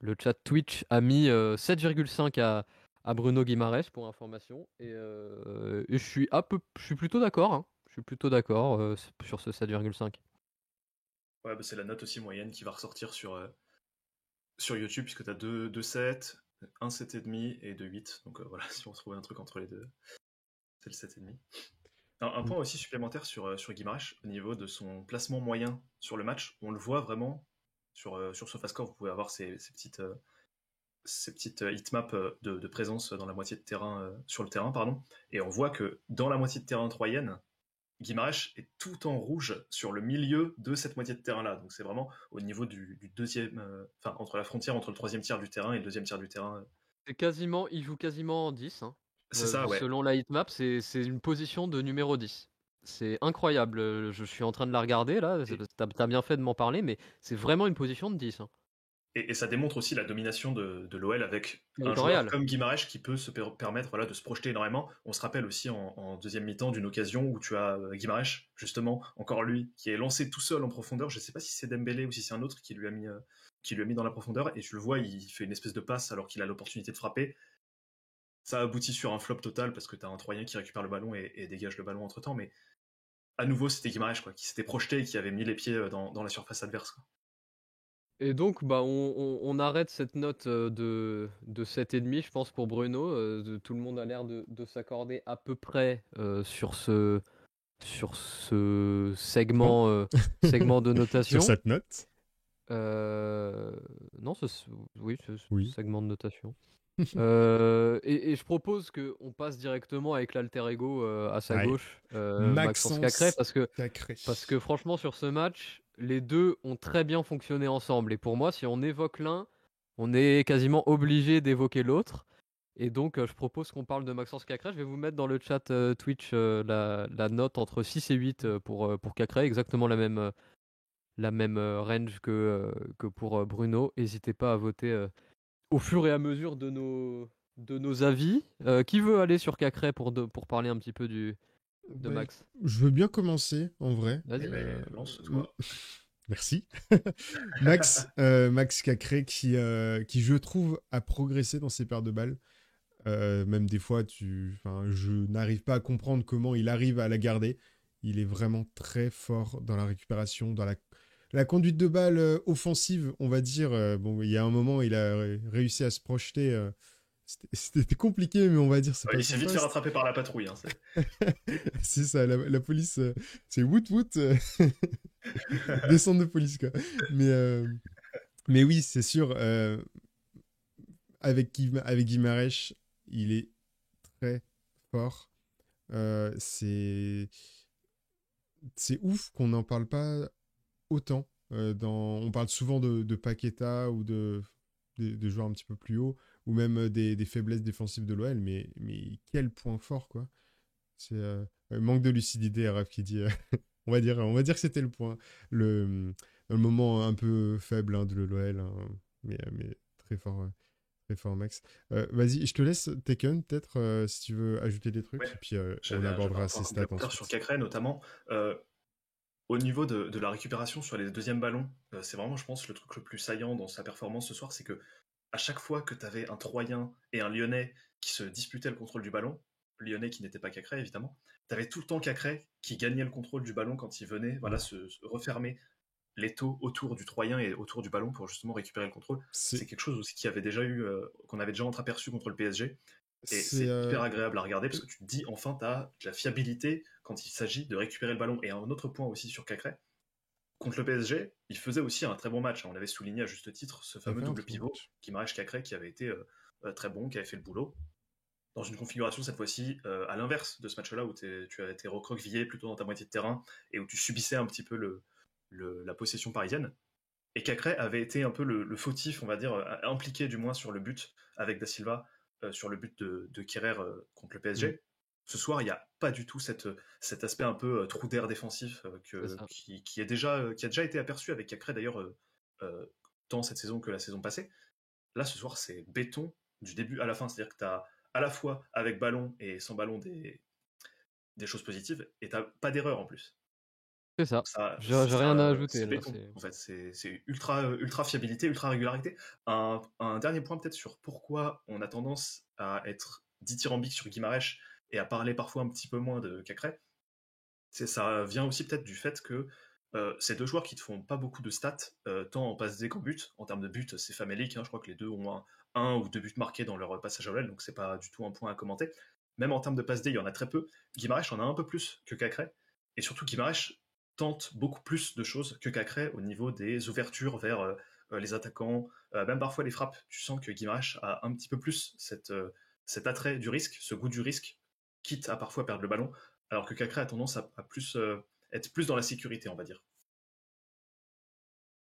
le chat Twitch, a mis euh, 7,5 à, à Bruno Guimaraes pour information. Et, euh, et je suis peu, je suis plutôt d'accord. hein. Je suis plutôt d'accord sur ce 7,5. Ouais, bah, c'est la note aussi moyenne qui va ressortir sur, euh, sur YouTube, puisque tu as 2, 2 7, un 7,5 et 2 8. Donc euh, voilà, (laughs) si on trouvait un truc entre les deux, c'est le 7,5. Un, un point aussi supplémentaire sur, euh, sur Guimaraes, au niveau de son placement moyen sur le match. On le voit vraiment sur, sur SofaScore, vous pouvez avoir ces, ces petites, euh, ces petites heatmaps euh, de, de présence dans la moitié de terrain, sur le terrain, pardon. Et on voit que dans la moitié de terrain troyenne, Guimaraes est tout en rouge sur le milieu de cette moitié de terrain-là. Donc c'est vraiment au niveau du, du deuxième, euh, enfin entre la frontière entre le troisième tiers du terrain et le deuxième tiers du terrain. C'est quasiment, il joue quasiment en 10. hein. C'est Euh, ça, ouais. Selon la heatmap, c'est une position de numéro 10. C'est incroyable. euh, Je suis en train de la regarder là. T'as as bien fait de m'en parler, mais c'est vraiment une position de 10. hein. Et, et ça démontre aussi la domination de, de l'OL avec un joueur comme Guimaraes qui peut se per- permettre voilà, de se projeter énormément. On se rappelle aussi en, en deuxième mi-temps d'une occasion où tu as euh, Guimaraes, justement, encore lui, qui est lancé tout seul en profondeur. Je ne sais pas si c'est Dembélé ou si c'est un autre qui lui, a mis, euh, qui lui a mis dans la profondeur. Et tu le vois, il fait une espèce de passe alors qu'il a l'opportunité de frapper. Ça aboutit sur un flop total parce que tu as un Troyen qui récupère le ballon et, et dégage le ballon entre temps. Mais à nouveau, c'était Guimaraes quoi, qui s'était projeté et qui avait mis les pieds euh, dans, dans la surface adverse. quoi. Et donc, bah, on, on- on arrête cette note euh, de, de 7,5, je pense, pour Bruno. Euh, de- tout le monde a l'air de, de s'accorder à peu près euh, sur ce, sur ce segment, (laughs) segment de notation. Sur cette note. Euh, non, ce, oui, ce, Oui. segment de notation. (laughs) Euh, et, et je propose qu'on passe directement avec l'alter ego à sa Ouais. gauche, euh, Maxence Maxence Cacré, parce que, parce que franchement, sur ce match, les deux ont très bien fonctionné ensemble. Et pour moi, si on évoque l'un, on est quasiment obligé d'évoquer l'autre. Et donc, euh, je propose qu'on parle de Maxence Cacré. Je vais vous mettre dans le chat euh, Twitch euh, la, note entre 6 et 8 euh, pour, pour Cacré, exactement la même, la même range que, que pour Bruno. N'hésitez pas à voter au fur et à mesure de nos, de nos avis. Qui veut aller sur Cacré pour, pour parler un petit peu du, de Bah, Max Je veux bien commencer, en vrai. Vas-y. Eh ben, Euh, lance-toi. (laughs) Merci. (laughs) Max, euh, Max Cacré qui, euh, qui, je trouve, a progressé dans ses paires de balles. Euh, même des fois, tu, enfin, je n'arrive pas à comprendre comment il arrive à la garder. Il est vraiment très fort dans la récupération, dans la, la conduite de balle offensive, on va dire. Bon, il y a un moment, il a ré- réussi à se projeter. C'était- compliqué, mais on va dire c'est Ouais, il s'est vite fait rattraper par la patrouille. hein, (laughs) c'est- ça, la, la police, euh, c'est woot woot, euh, (laughs) descente de police quoi. Mais, euh, mais oui, c'est sûr, euh, avec, Guim- avec Guimarães, il est très fort. C'est c'est ouf qu'on n'en parle pas autant. Dans... On parle souvent de, de Paqueta ou de, de, de joueurs un petit peu plus haut, ou même euh, des, des faiblesses défensives de l'OL, mais, mais quel point fort quoi. C'est euh, manque de lucidité, Raph qui dit. euh, (laughs) on va dire, on va dire que c'était le point, le, le moment un peu faible hein, de l'OL, hein, mais, mais très fort, euh, très fort Max. Euh, Vas-y, je te laisse Taken peut-être euh, si tu veux ajouter des trucs, Ouais. et puis euh, on abordera ces stats complémentaire sur ensuite. Cacré notamment. Euh, au niveau de, de la récupération sur les deuxièmes ballons, euh, c'est vraiment, je pense, le truc le plus saillant dans sa performance ce soir, c'est que à chaque fois que tu avais un Troyen et un Lyonnais qui se disputaient le contrôle du ballon, Lyonnais qui n'était pas Cacré évidemment, tu avais tout le temps Cacré qui gagnait le contrôle du ballon quand il venait voilà, se, se refermer l'étau autour du Troyen et autour du ballon pour justement récupérer le contrôle. C'est quelque chose aussi qui avait déjà eu, euh, qu'on avait déjà entreaperçu contre le PSG. Et c'est, c'est euh, hyper agréable à regarder parce que tu te dis enfin tu as de la fiabilité quand il s'agit de récupérer le ballon. Et un autre point aussi sur Cacré, contre le PSG, il faisait aussi un très bon match. On l'avait souligné à juste titre, ce fameux double pivot qui Cacré qui avait été euh, très bon, qui avait fait le boulot. Dans une configuration cette fois-ci euh, à l'inverse de ce match-là où tu as été recroquevillé plutôt dans ta moitié de terrain et où tu subissais un petit peu le, le- la possession parisienne. Et Cacré avait été un peu le, le fautif, on va dire, euh, impliqué du moins sur le but avec Da Silva, euh, sur le but de, de Kerrer contre le PSG. Ce soir, il n'y a pas du tout cette, cet aspect un peu trou d'air défensif que, qui, est déjà, qui a déjà été aperçu avec Cacré d'ailleurs tant cette saison que la saison passée. Là, ce soir, c'est béton du début à la fin. C'est-à-dire que tu as à la fois avec ballon et sans ballon des, des choses positives et tu pas d'erreur en plus. C'est ça. J'ai rien à ajouter. en fait, c'est ultra, ultra fiabilité, ultra régularité. Un, un dernier point peut-être sur pourquoi on a tendance à être dithyrambique sur Guimarèche et à parler parfois un petit peu moins de Cacré. Ça vient aussi peut-être du fait que euh, ces deux joueurs qui ne font pas beaucoup de stats, euh, tant en passe D qu'en but. En termes de but, c'est famélique. Hein, je crois que les deux ont un, ou deux buts marqués dans leur passage à l'OL, donc c'est pas du tout un point à commenter. Même en termes de passe D, il y en a très peu. Guimarães en a un peu plus que Cacré. Et surtout, Guimarães tente beaucoup plus de choses que Cacré au niveau des ouvertures vers euh, les attaquants, même parfois les frappes. Tu sens que Guimarães a un petit peu plus cet attrait du risque, ce goût du risque, quitte à parfois perdre le ballon, alors que Cacré a tendance à plus être plus dans la sécurité, on va dire.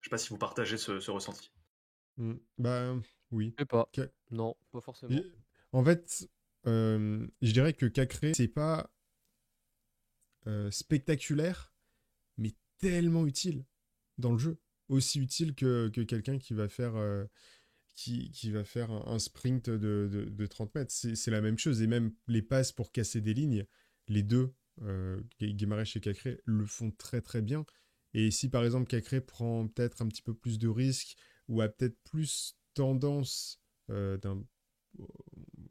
Je sais pas si vous partagez ce, ressenti. Mmh. Bah oui. Je sais pas. Non, pas forcément. en fait, euh, je dirais que Cacré, c'est pas euh, spectaculaire, mais tellement utile dans le jeu. Aussi utile que, quelqu'un qui va faire. Euh, qui, qui, va faire un, sprint de, de 30 mètres. C'est la même chose. Et même les passes pour casser des lignes, les deux euh, et Cacré le font très très bien. Et si par exemple Cacré prend peut-être un petit peu plus de risques ou a peut-être plus tendance, euh,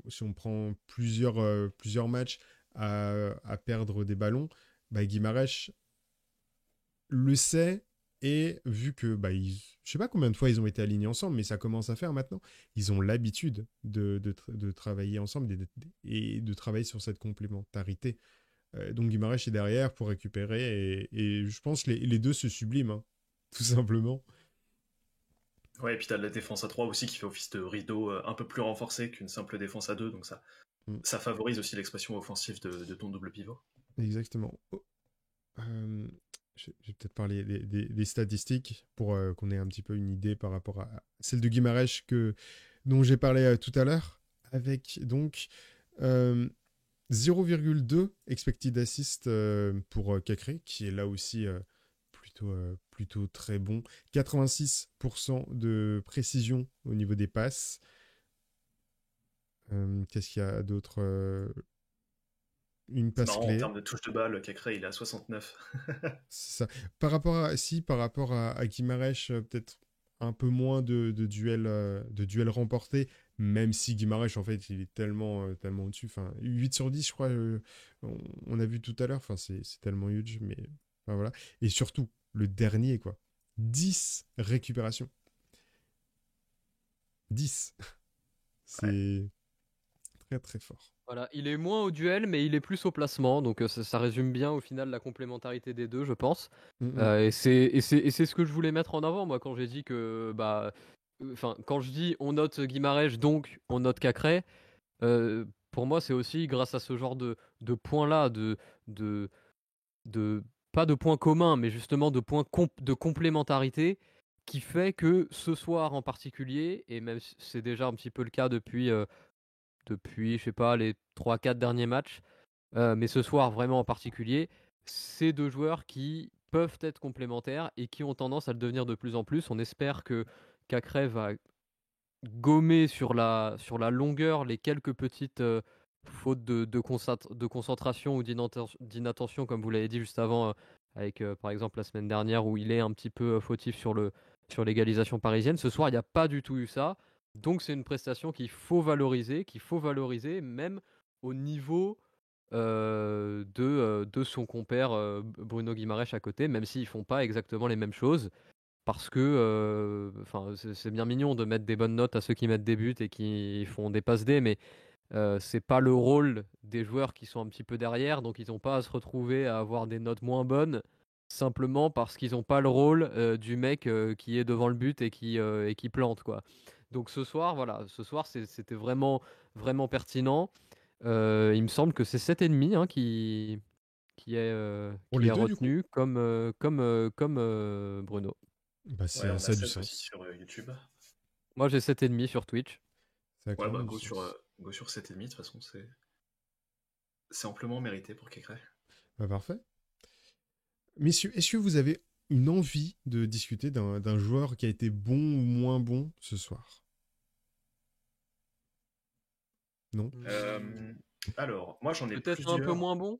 si on prend plusieurs, euh, plusieurs matchs, à, à, perdre des ballons, bah, le sait et vu que, bah, ils, je sais pas combien de fois ils ont été alignés ensemble, mais ça commence à faire maintenant, ils ont l'habitude de, de, de, travailler ensemble et de travailler sur cette complémentarité. Euh, donc Guimarães est derrière pour récupérer et, je pense que les, deux se subliment, hein, (laughs) tout simplement. Ouais, et puis t'as la défense à 3 aussi qui fait office de rideau euh, un peu plus renforcé qu'une simple défense à 2, donc ça, mm. ça favorise aussi l'expression offensive de, ton double pivot. Exactement. Oh, euh, je vais peut-être parler des, statistiques pour qu'on ait un petit peu une idée par rapport à celle de Guimarães que, dont j'ai parlé tout à l'heure, avec donc 0,2 expected assist euh, pour euh, Cacré, qui est là aussi euh, plutôt, plutôt très bon. 86% de précision au niveau des passes. Qu'est-ce qu'il y a d'autre une passe clé. En termes de touche de balle, Cacré, il est à 69. ça. Par rapport à, si, par rapport à, à peut-être un peu moins de, de duels, de duels remportés, même si Guimarães, en fait, il est tellement, euh, tellement au-dessus. Enfin, 8 sur 10, je crois, euh, on, a vu tout à l'heure. Enfin, c'est tellement huge, mais voilà. Et surtout, le dernier, quoi? 10 récupérations. 10. c'est très, très fort. Voilà, il est moins au duel, mais il est plus au placement. Donc euh, ça, résume bien au final la complémentarité des deux, je pense. Mm, mm. et c'est ce que je voulais mettre en avant, moi, quand j'ai dit que bah, enfin, quand je dis on note Guimarèche, donc on note Cacré, euh, pour moi, c'est aussi grâce à ce genre de, de points-là, de, de, de, pas de points communs, mais justement de points de complémentarité, qui fait que ce soir en particulier, et même c'est déjà un petit peu le cas depuis, euh, depuis je sais pas, les 3-4 derniers matchs, euh, mais ce soir vraiment en particulier, c'est deux joueurs qui peuvent être complémentaires et qui ont tendance à le devenir de plus en plus. On espère que Cacré va gommer sur la, sur la longueur les quelques petites euh, fautes de, de, concentration ou d'inattention, comme vous l'avez dit juste avant, euh, avec par exemple la semaine dernière où il est un petit peu fautif sur, le, sur l'égalisation parisienne. Ce soir, il n'y a pas du tout eu ça. Donc c'est une prestation qu'il faut valoriser, qu'il faut valoriser même au niveau de, de son compère Bruno Guimaraes à côté, même s'ils font pas exactement les mêmes choses parce que euh, c'est bien mignon de mettre des bonnes notes à ceux qui mettent des buts et qui font des passes D, mais euh, c'est pas le rôle des joueurs qui sont un petit peu derrière, donc ils n'ont pas à se retrouver à avoir des notes moins bonnes simplement parce qu'ils n'ont pas le rôle euh, du mec qui est devant le but et qui, et qui plante quoi. Donc ce soir, voilà, ce soir c'était vraiment vraiment pertinent. il me semble que c'est 7,5 hein, qui qui est, qui est retenu comme comme comme Bruno. Bah, c'est ça du sens. sur euh, YouTube. Moi, j'ai 7,5 sur Twitch. Ouais, bah, go, sur, euh, go sur 7,5, de toute façon, c'est. c'est amplement mérité pour Kekre. Bah, parfait. Messieurs, est-ce que vous avez une envie de discuter d'un joueur qui a été bon ou moins bon ce soir Non euh, Alors, moi j'en ai Peut-être un peu moins bon?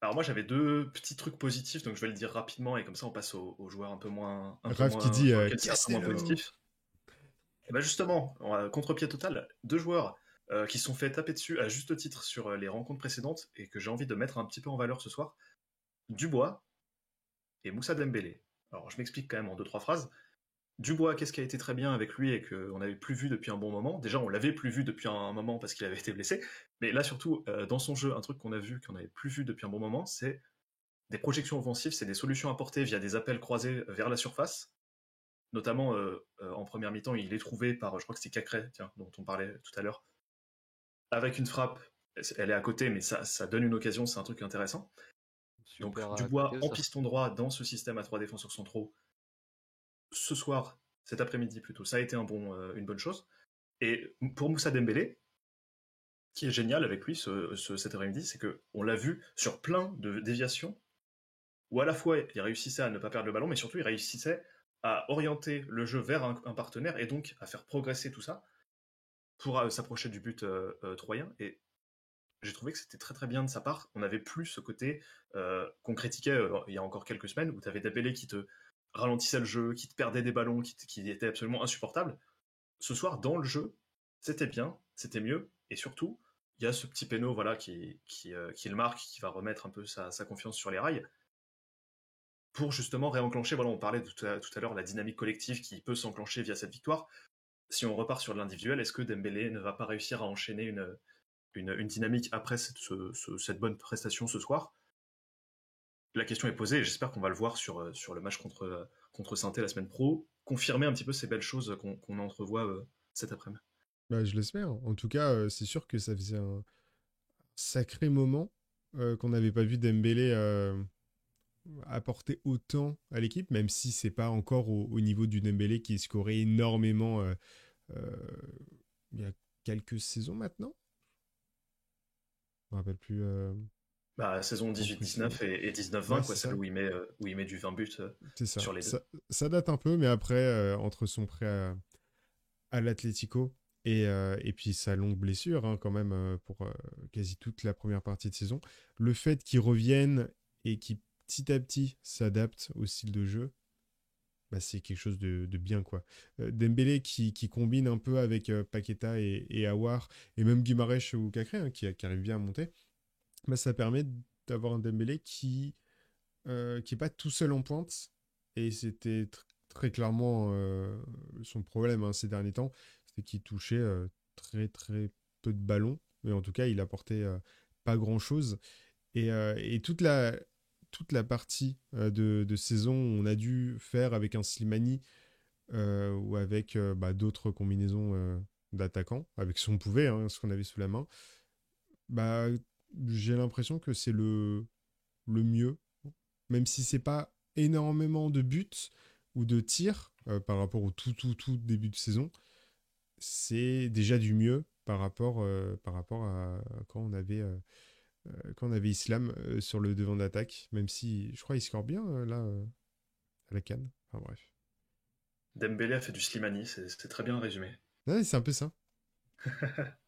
Alors moi j'avais deux petits trucs positifs, donc je vais le dire rapidement et comme ça on passe aux, joueurs un peu moins. Un Raph qui dit euh, moins positif. Et ben justement, contre-pied total, deux joueurs euh, qui sont fait taper dessus à juste titre sur euh, les rencontres précédentes et que j'ai envie de mettre un petit peu en valeur ce soir. Dubois et Moussa Dembélé. Alors je m'explique quand même en deux trois phrases. Dubois, qu'est-ce qui a été très bien avec lui et qu'on n'avait plus vu depuis un bon moment? Déjà, on l'avait plus vu depuis un moment parce qu'il avait (laughs) été blessé, mais là surtout, euh, dans son jeu, un truc qu'on a vu, qu'on n'avait plus vu depuis un bon moment, c'est des projections offensives, c'est des solutions apportées via des appels croisés vers la surface. Notamment en première mi-temps, il est trouvé par, je crois que c'est Cacré, tiens, dont on parlait tout à l'heure, avec une frappe, elle est à côté, mais ça donne une occasion, c'est un truc intéressant. Donc Dubois en piston droit dans ce système à trois défenseurs centraux, ce soir, cet après-midi plutôt, ça a été un bon, euh, une bonne chose. Et pour Moussa Dembélé, qui est génial avec lui ce, cet après-midi, c'est que on l'a vu sur plein de déviations où à la fois il réussissait à ne pas perdre le ballon, mais surtout il réussissait à orienter le jeu vers un, un partenaire et donc à faire progresser tout ça pour euh, s'approcher du but euh, troyen. Et j'ai trouvé que c'était très très bien de sa part. On n'avait plus ce côté qu'on critiquait il y a encore quelques semaines, où tu avais Dembélé qui te ralentissait le jeu, qui te perdait des ballons, qui, était absolument insupportable. Ce soir, dans le jeu, c'était bien, c'était mieux, et surtout, il y a ce petit péno voilà, qui, qui, qui, le marque, qui va remettre un peu sa, sa, confiance sur les rails, pour justement réenclencher, voilà, on parlait tout à, tout à l'heure, la dynamique collective qui peut s'enclencher via cette victoire si on repart sur l'individuel, est-ce que Dembélé ne va pas réussir à enchaîner une, une, dynamique après cette, bonne prestation ce soir La question est posée et j'espère qu'on va le voir sur, sur le match contre, contre saint la semaine pro, confirmer un petit peu ces belles choses qu'on entrevoit euh, cet après-midi. Bah, je l'espère. En tout cas, euh, c'est sûr que ça faisait un sacré moment euh, qu'on n'avait pas vu Dembélé apporter autant à l'équipe, même si c'est pas encore au, niveau du Dembélé qui scorait énormément euh, euh, il y a quelques saisons maintenant. Je me rappelle plus. Euh, bah, saison 18-19 et, 19-20, quoi, celle où il, met, où il met du 20 buts sur les deux. Ça, date un peu, mais après, entre son prêt à, à l'Atlético et, et, puis sa longue blessure, hein, quand même, pour quasi toute la première partie de saison, le fait qu'il revienne et qu'il petit à petit s'adapte au style de jeu, bah, c'est quelque chose de, bien quoi. Euh, Dembélé qui, combine un peu avec euh, Paqueta et, Awar et même Guimarães ou Cacré hein, qui, arrive bien à monter, bah, ça permet d'avoir un Dembélé qui euh, qui est pas tout seul en pointe et c'était très clairement son problème hein, ces derniers temps, c'est qu'il touchait très très peu de ballons, mais en tout cas il apportait pas grand chose et toute la toute la partie euh, de, saison, on a dû faire avec un Slimani euh, ou avec euh, bah, d'autres combinaisons d'attaquants, avec ce qu'on pouvait, hein, ce qu'on avait sous la main. Bah, j'ai l'impression que c'est le, le mieux, même si c'est pas énormément de buts ou de tirs par rapport au tout tout tout début de saison, c'est déjà du mieux par rapport, par rapport à quand on avait quand on avait Islam euh, sur le devant d'attaque, même si je crois qu'il score bien euh, là à la canne. Enfin bref. Dembélé a fait du Slimani, c'est très bien résumé. Ouais, c'est un peu ça. (laughs)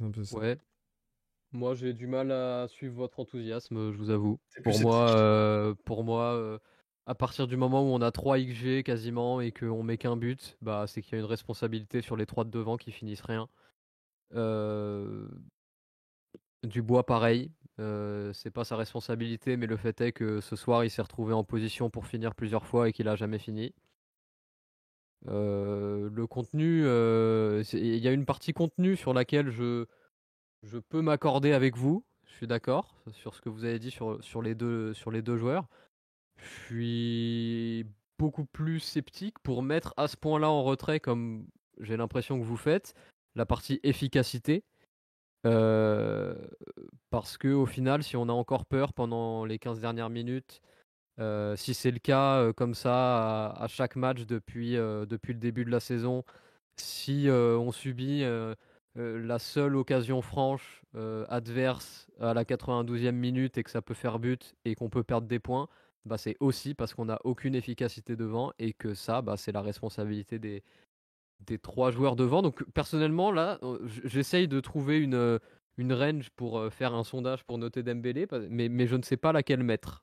un peu ça. Ouais. Moi, j'ai du mal à suivre votre enthousiasme, je vous avoue. Pour moi, pour moi, à partir du moment où on a 3 XG quasiment et qu'on met qu'un but, bah, c'est qu'il y a une responsabilité sur les 3 de devant qui finissent rien. Euh, Dubois, pareil. Euh, c'est pas sa responsabilité, mais le fait est que ce soir, il s'est retrouvé en position pour finir plusieurs fois et qu'il a jamais fini. Euh, le contenu, euh, il y a une partie contenu sur laquelle je, je peux m'accorder avec vous. Je suis d'accord sur ce que vous avez dit sur, sur, les deux, sur les deux joueurs. Je suis beaucoup plus sceptique pour mettre à ce point-là en retrait, comme j'ai l'impression que vous faites, la partie efficacité. Euh, parce que au final, si on a encore peur pendant les 15 dernières minutes, euh, si c'est le cas euh, comme ça à, chaque match depuis, depuis le début de la saison, si on subit la seule occasion franche adverse à la 92e minute et que ça peut faire but et qu'on peut perdre des points, bah, c'est aussi parce qu'on n'a aucune efficacité devant et que ça, bah, c'est la responsabilité des, des trois joueurs devant. Donc personnellement, là, j'essaye de trouver une, une range pour faire un sondage pour noter Dembélé, mais, mais je ne sais pas laquelle mettre.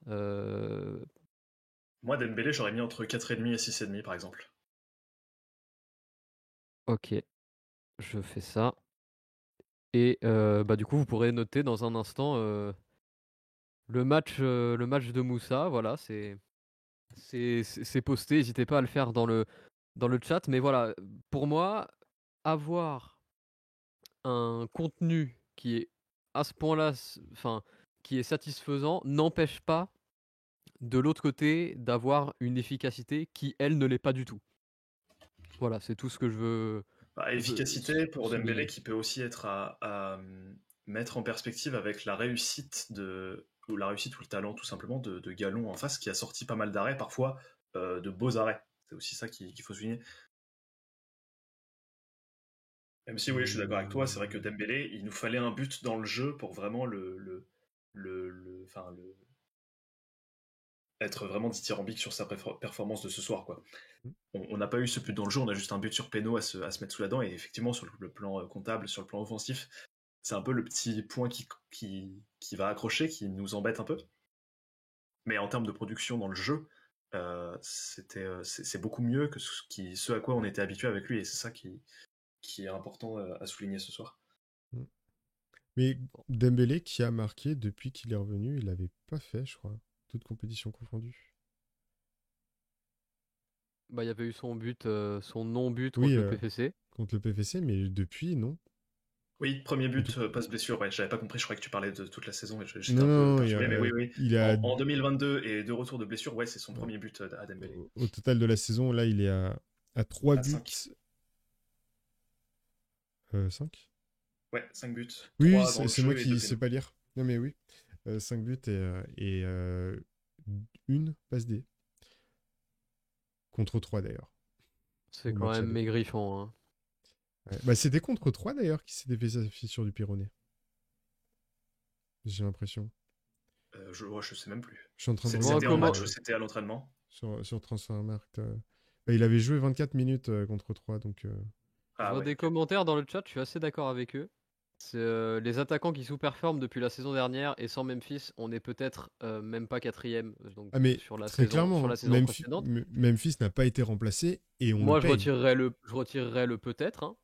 Moi, Dembélé, j'aurais mis entre 4,5 et 6,5 par exemple. Ok, je fais ça. Et bah, du coup, vous pourrez noter dans un instant le, match, le match de Moussa. Voilà, c'est c'est posté. N'hésitez pas à le faire dans le, dans le chat. Mais voilà, pour moi, avoir un contenu qui est à ce point-là, enfin, qui est satisfaisant, n'empêche pas de l'autre côté d'avoir une efficacité qui, elle, ne l'est pas du tout. Voilà, c'est tout ce que je veux. Bah, efficacité pour Dembélé qui peut aussi être à, mettre en perspective avec la réussite de ou la réussite ou le talent tout simplement de, de Galon en face qui a sorti pas mal d'arrêts, parfois euh, de beaux arrêts. C'est aussi ça qu'il faut souligner. Même si oui, je suis d'accord avec toi, c'est vrai que Dembélé, il nous fallait un but dans le jeu pour vraiment le, le, le, le, enfin, le être vraiment dithyrambique sur sa performance de ce soir. Quoi. Mmh. On n'a pas eu ce but dans le jeu, on a juste un but sur Péno à se, à se mettre sous la dent, et effectivement, sur le plan euh, comptable, sur le plan offensif, c'est un peu le petit point qui, qui, qui, va accrocher, qui nous embête un peu. Mais en termes de production dans le jeu, euh, c'était, euh, c'est, beaucoup mieux que ce, qui, ce à quoi on était habitué avec lui, et c'est ça qui, qui est important à souligner ce soir. Mmh. Mais Dembélé qui a marqué depuis qu'il est revenu, il l'avait pas fait, je crois. Toutes compétitions confondues. Bah, il y avait eu son but, euh, son non-but contre le euh, PFC. Contre le PFC, mais depuis, non. Oui, premier but, euh, passe-blessure. Ouais, j'avais pas compris, je croyais que tu parlais de toute la saison. non, non, il a, mais oui, oui. Il a... en, 2022 et de retour de blessure, ouais, c'est son premier but à Dembélé. Au, total de la saison, là, il est à, à 3 buts. 5 Ouais, 5 buts. Oui, c'est moi qui sais pas lire. Non, mais oui. 5 euh, buts et, euh, et euh, une passe D. Contre 3 d'ailleurs. C'est quand même mes griffons. Hein. Bah, C'était contre 3 d'ailleurs qui s'était fait sa fissure du Pyrénées. J'ai l'impression. je, je sais même plus. C'était en match ou c'était à l'entraînement? Sur, sur Transfermarkt. Bah, il avait joué 24 minutes contre 3 donc. Ah, je des commentaires dans le chat, je suis assez d'accord avec eux. Euh, les attaquants qui sous-performent depuis la saison dernière et sans Memphis, on est peut-être euh, même pas quatrième donc, ah mais sur la très saison, clairement, sur la saison précédente. Memphis n'a pas été remplacé et on Moi, je retirerais le, je retirerais le peut-être. Hein.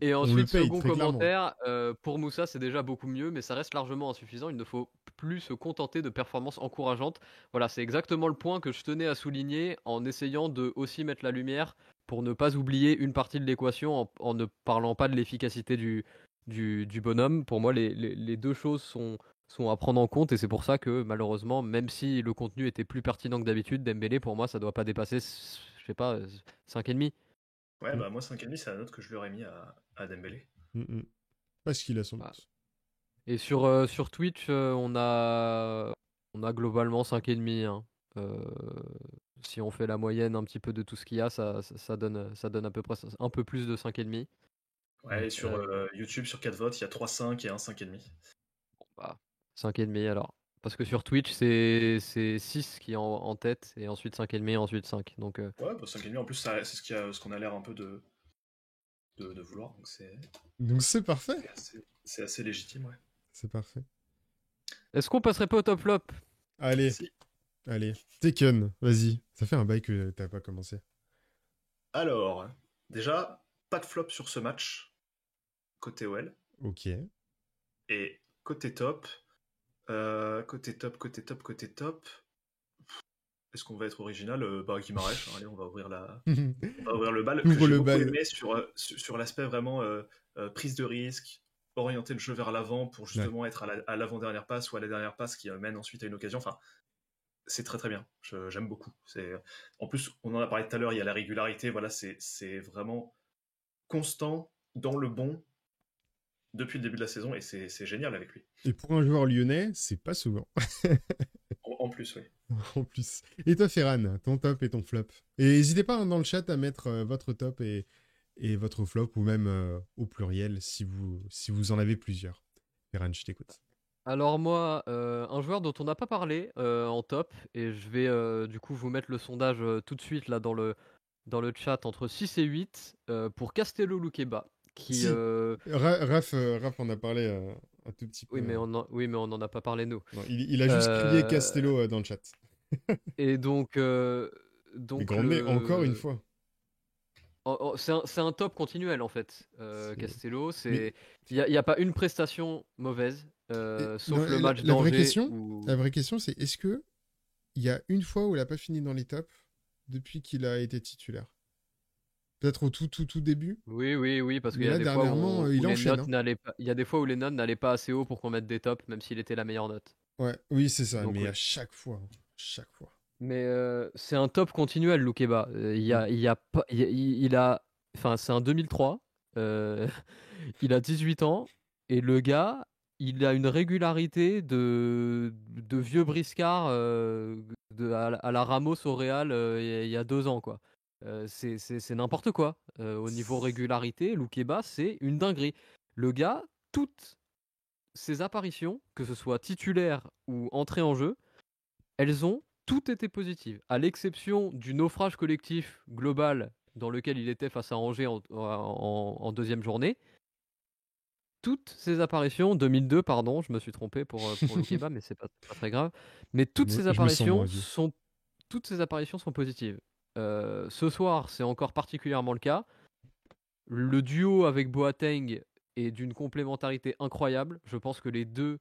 Et ensuite, second commentaire, euh, pour Moussa, c'est déjà beaucoup mieux, mais ça reste largement insuffisant. Il ne faut plus se contenter de performances encourageantes. Voilà, c'est exactement le point que je tenais à souligner en essayant de aussi mettre la lumière pour ne pas oublier une partie de l'équation en, ne parlant pas de l'efficacité du, du, bonhomme. Pour moi, les, deux choses sont, sont à prendre en compte et c'est pour ça que malheureusement, même si le contenu était plus pertinent que d'habitude, Dembélé, pour moi, ça doit pas dépasser, je sais pas, 5,5. Ouais, bah moi 5,5, c'est la note que je lui aurais mis à, à Dembélé. Mm, mm. Parce qu'il a son bah. Et sur, euh, sur Twitch, euh, on, a, on a globalement 5,5. Hein. Euh, si on fait la moyenne un petit peu de tout ce qu'il y a, ça, ça, donne, ça donne à peu près un peu plus de 5,5. Ouais, et sur euh, YouTube, sur 4 votes, il y a 3 5 et un 5,5. Bon, bah, 5,5 alors. Parce que sur Twitch, c'est 6 qui est en, tête, et ensuite 5,5, et ensuite 5. Donc, euh... Ouais, bah 5,5 en plus, c'est ce qu'on ce a l'air un peu de, de, de vouloir. Donc c'est parfait. C'est assez, légitime, ouais. C'est parfait. Est-ce qu'on passerait pas au top flop? Allez. Allez, Taken, vas-y. Ça fait un bail que t'as pas commencé. Alors, déjà, pas de flop sur ce match, côté OL. Ok. Et côté top, euh, côté top, côté top, côté top. Est-ce qu'on va être original? Euh, Bah, Guimarães, hein, allez, on va ouvrir, la... on va ouvrir le bal. (laughs) Ouvre le bal. sur, euh, sur l'aspect vraiment euh, prise de risque, orienter le jeu vers l'avant pour justement être à l'avant-dernière passe ou à la dernière passe qui mène ensuite à une occasion. Enfin, c'est très très bien. J'aime beaucoup. En plus, on en a parlé tout à l'heure, il y a la régularité. Voilà, c'est vraiment constant dans le bon depuis le début de la saison et c'est génial avec lui. Et pour un joueur lyonnais, c'est pas souvent. en, plus, oui. (laughs) En plus. Et toi, Ferran, ton top et ton flop. Et n'hésitez pas hein, dans le chat à mettre euh, votre top et, et votre flop, ou même au pluriel si vous, si vous en avez plusieurs. Ferran, je t'écoute. Alors moi, un joueur dont on n'a pas parlé en top, et je vais du coup vous mettre le sondage tout de suite là dans le, dans le chat entre 6 et 8 pour Castello Luqueba. Qui, Raph, en a parlé un tout petit peu. Oui, mais on oui, mais on n'en a pas parlé nous. il, a juste crié Castello dans le chat. (laughs) et donc... donc mais encore une fois. Oh, oh, c'est un, top continuel en fait, Castello. Il n'y a, pas une prestation mauvaise, sauf le match la, vraie question, La vraie question, c'est est-ce que il y a une fois où il n'a pas fini dans les tops depuis qu'il a été titulaire? Peut-être au tout, tout, tout début Oui, oui, oui, parce qu'il y a des fois où, il hein. Il y a des fois où les notes n'allaient pas assez haut pour qu'on mette des tops, même s'il était la meilleure note. Ouais, oui, c'est ça, mais à chaque fois, chaque fois. Mais c'est un top continuel, Loukeba. Il y a, il y a pas, il, a, enfin, c'est un 2003. (laughs) il a 18 ans et le gars, il a une régularité de, de vieux briscard de, à, la Ramos au Real il y a deux ans, quoi. C'est n'importe quoi. au niveau régularité, Loukeba, c'est une dinguerie. Le gars, toutes ses apparitions, que ce soit titulaire ou entrée en jeu, elles ont tout était positif, à l'exception du naufrage collectif global dans lequel il était face à Angers en, deuxième journée. Toutes ces apparitions, 2002, pardon, je me suis trompé pour, euh, pour le (laughs) mais c'est pas, pas très grave. Mais toutes ces apparitions sont, toutes ces apparitions sont positives. Euh, ce soir, c'est encore particulièrement le cas. Le duo avec Boateng est d'une complémentarité incroyable. Je pense que les deux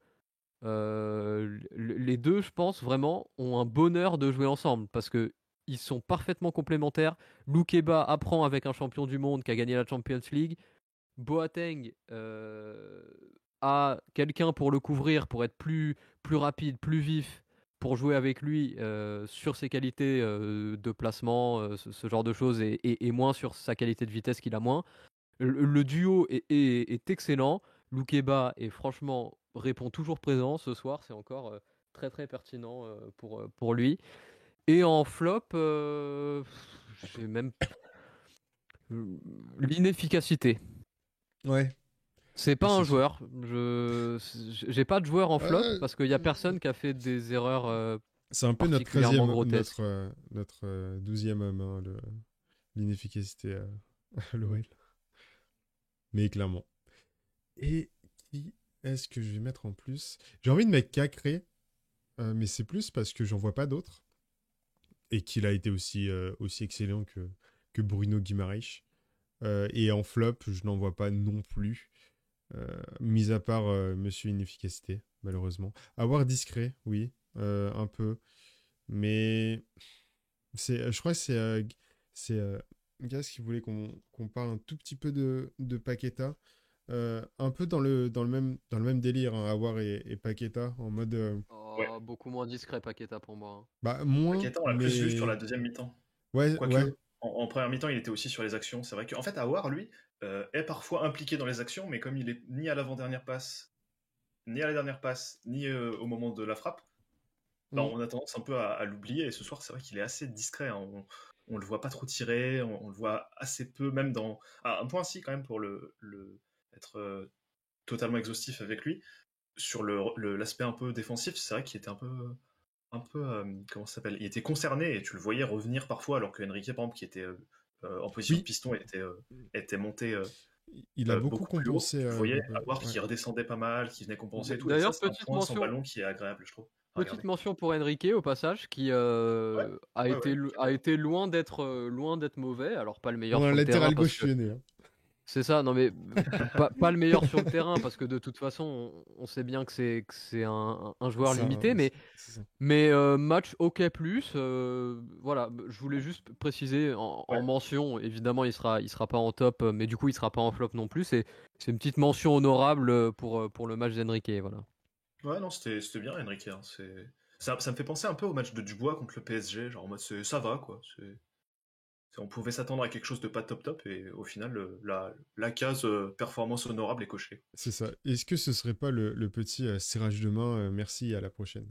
euh, les deux, je pense vraiment, ont un bonheur de jouer ensemble parce que ils sont parfaitement complémentaires. Loukeba apprend avec un champion du monde qui a gagné la Champions League. Boateng euh, a quelqu'un pour le couvrir, pour être plus, plus rapide, plus vif, pour jouer avec lui euh, sur ses qualités de placement, ce, genre de choses, et, moins sur sa qualité de vitesse qu'il a moins. Le, duo est, est excellent. Loukeba est franchement répond toujours présent ce soir. C'est encore très très pertinent pour, pour lui. Et en flop, j'ai même l'inefficacité. Ouais. C'est pas un joueur. Je j'ai pas de joueur en flop parce qu'il y a personne qui a fait des erreurs. c'est un peu notre 13 notre, notre 12e homme, hein, l'inefficacité (laughs) à l'OL. Mais clairement. Et qui est-ce que je vais mettre en plus? J'ai envie de mettre Cacré, euh, mais c'est plus parce que j'en vois pas d'autres. Et qu'il a été aussi, euh, aussi excellent que, que Bruno Guimaraes. Euh, et en flop, je n'en vois pas non plus. Mis à part Monsieur Inefficacité, malheureusement. Avoir discret, oui, un peu. Mais c'est, je crois que c'est, c'est Gas qui voulait qu'on, parle un tout petit peu de, de Paqueta. Euh, un peu dans le, dans le, même, dans le même délire, hein, Awar et, et, Paqueta, en mode. Euh, oh, Beaucoup moins discret, Paqueta pour moi. Hein. Bah, moins. Paqueta, on l'a plus vu sur la deuxième mi-temps. Ouais, ouais. En, première mi-temps, il était aussi sur les actions. C'est vrai qu'en fait, Awar, lui, euh, est parfois impliqué dans les actions, mais comme il est ni à l'avant-dernière passe, ni à la dernière passe, ni au moment de la frappe, bah, mm. on a tendance un peu à, l'oublier. Et ce soir, c'est vrai qu'il est assez discret. Hein. On, on le voit pas trop tirer, on, le voit assez peu, même dans. un point si, quand même, pour le, le être euh, totalement exhaustif avec lui. Sur l'aspect le, un peu défensif, c'est vrai qu'il était un peu un peu euh, comment ça s'appelle il était concerné et tu le voyais revenir parfois alors que Enrique par exemple qui était euh, en position de piston était était monté il a beaucoup, compensé tu voyais avoir qui redescendait pas mal qui venait compenser tout. D'ailleurs petit point mention... ballon qui est agréable je trouve Petite mention pour Enrique au passage qui a été a été loin d'être loin d'être mauvais alors pas le meilleur sur le terrain gauche hein. C'est ça, non mais pas, le meilleur sur le terrain parce que de toute façon on, sait bien que c'est c'est un, joueur limité, mais mais euh, match OK plus, euh, voilà, je voulais juste préciser en, mention, évidemment il sera il sera pas en top, mais du coup il sera pas en flop non plus, c'est c'est une petite mention honorable pour pour le match d'Enrique, voilà. Ouais non c'était bien Enrique, hein, c'est ça, ça, me fait penser un peu au match de Dubois contre le PSG, genre en mode ça va quoi, c'est on pouvait s'attendre à quelque chose de pas top top et au final la, la case euh, performance honorable est cochée. C'est ça. Est-ce que ce serait pas le, petit euh, serrage de main euh, merci à la prochaine?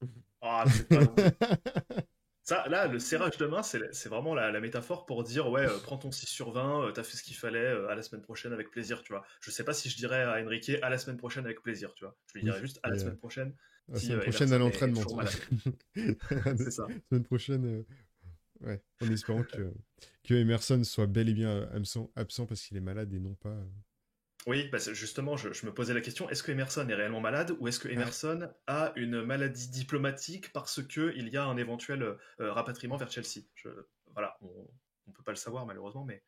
(laughs) Ah, c'est pas (laughs) Ça, là, le serrage de main, c'est vraiment la, métaphore pour dire ouais, euh, prends ton 6 sur 20, euh, t'as fait ce qu'il fallait, euh, à la semaine prochaine avec plaisir, tu vois. Je sais pas si je dirais à Enrique à la semaine prochaine avec plaisir, tu vois. Je lui dirais juste à la semaine prochaine. La semaine prochaine à l'entraînement. (laughs) c'est ça. La semaine prochaine, ouais, en espérant que, que Emerson soit bel et bien absent, absent parce qu'il est malade et non pas. Oui, bah, justement, je, me posais la question est-ce que Emerson est réellement malade ou est-ce que Emerson a une maladie diplomatique parce qu'il y a un éventuel euh, rapatriement vers Chelsea? Voilà, on ne peut pas le savoir malheureusement, mais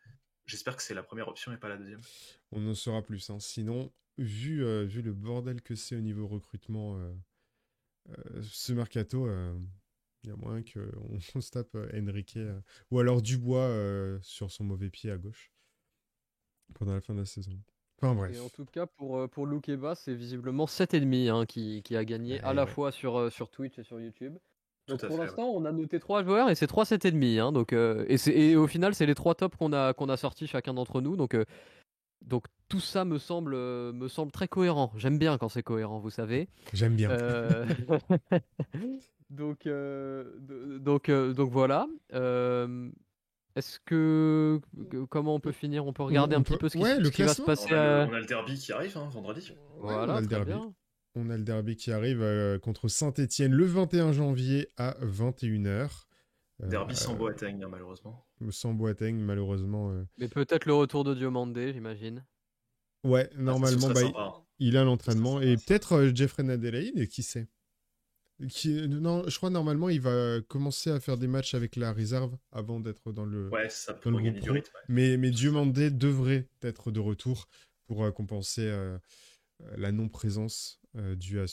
j'espère que c'est la première option et pas la deuxième. On en saura plus. Hein. Sinon, vu, euh, vu le bordel que c'est au niveau recrutement, euh, ce mercato, il y a moins qu'on (laughs) on se tape Enrique ou alors Dubois sur son mauvais pied à gauche pendant la fin de la saison. Et en tout cas, pour, euh, pour Loukeba, c'est visiblement 7,5 hein, qui, qui a gagné à la fois sur, euh, sur Twitch et sur YouTube. Donc pour l'instant, on a noté 3 joueurs et c'est 3 7,5. Hein, donc, euh, et, et, au final, c'est les 3 tops qu'on a, qu'on a sortis chacun d'entre nous. Donc, donc tout ça me semble, me semble très cohérent. J'aime bien quand c'est cohérent, vous savez. J'aime bien. (laughs) donc, donc, donc voilà. Est-ce que comment on peut finir? On peut regarder un petit peu ce qui, va se passer. On a, le, derby qui arrive hein, vendredi. Voilà, on a le derby. On a le derby qui arrive euh, contre Saint-Etienne le 21 janvier à 21h. Euh, derby sans Boateng, hein, malheureusement. Sans Boateng, malheureusement. Euh. Mais peut-être le retour de Diomandé, j'imagine. Ouais, ah, normalement, bah, il a l'entraînement. Et peut-être Jeffrey Nadelaide, qui sait? Non, je crois normalement il va commencer à faire des matchs avec la réserve avant d'être dans le. Ouais, ça peut gagner du rythme. Mais, mais Diomandé devrait être de retour pour euh, compenser euh, la non-présence euh, due à,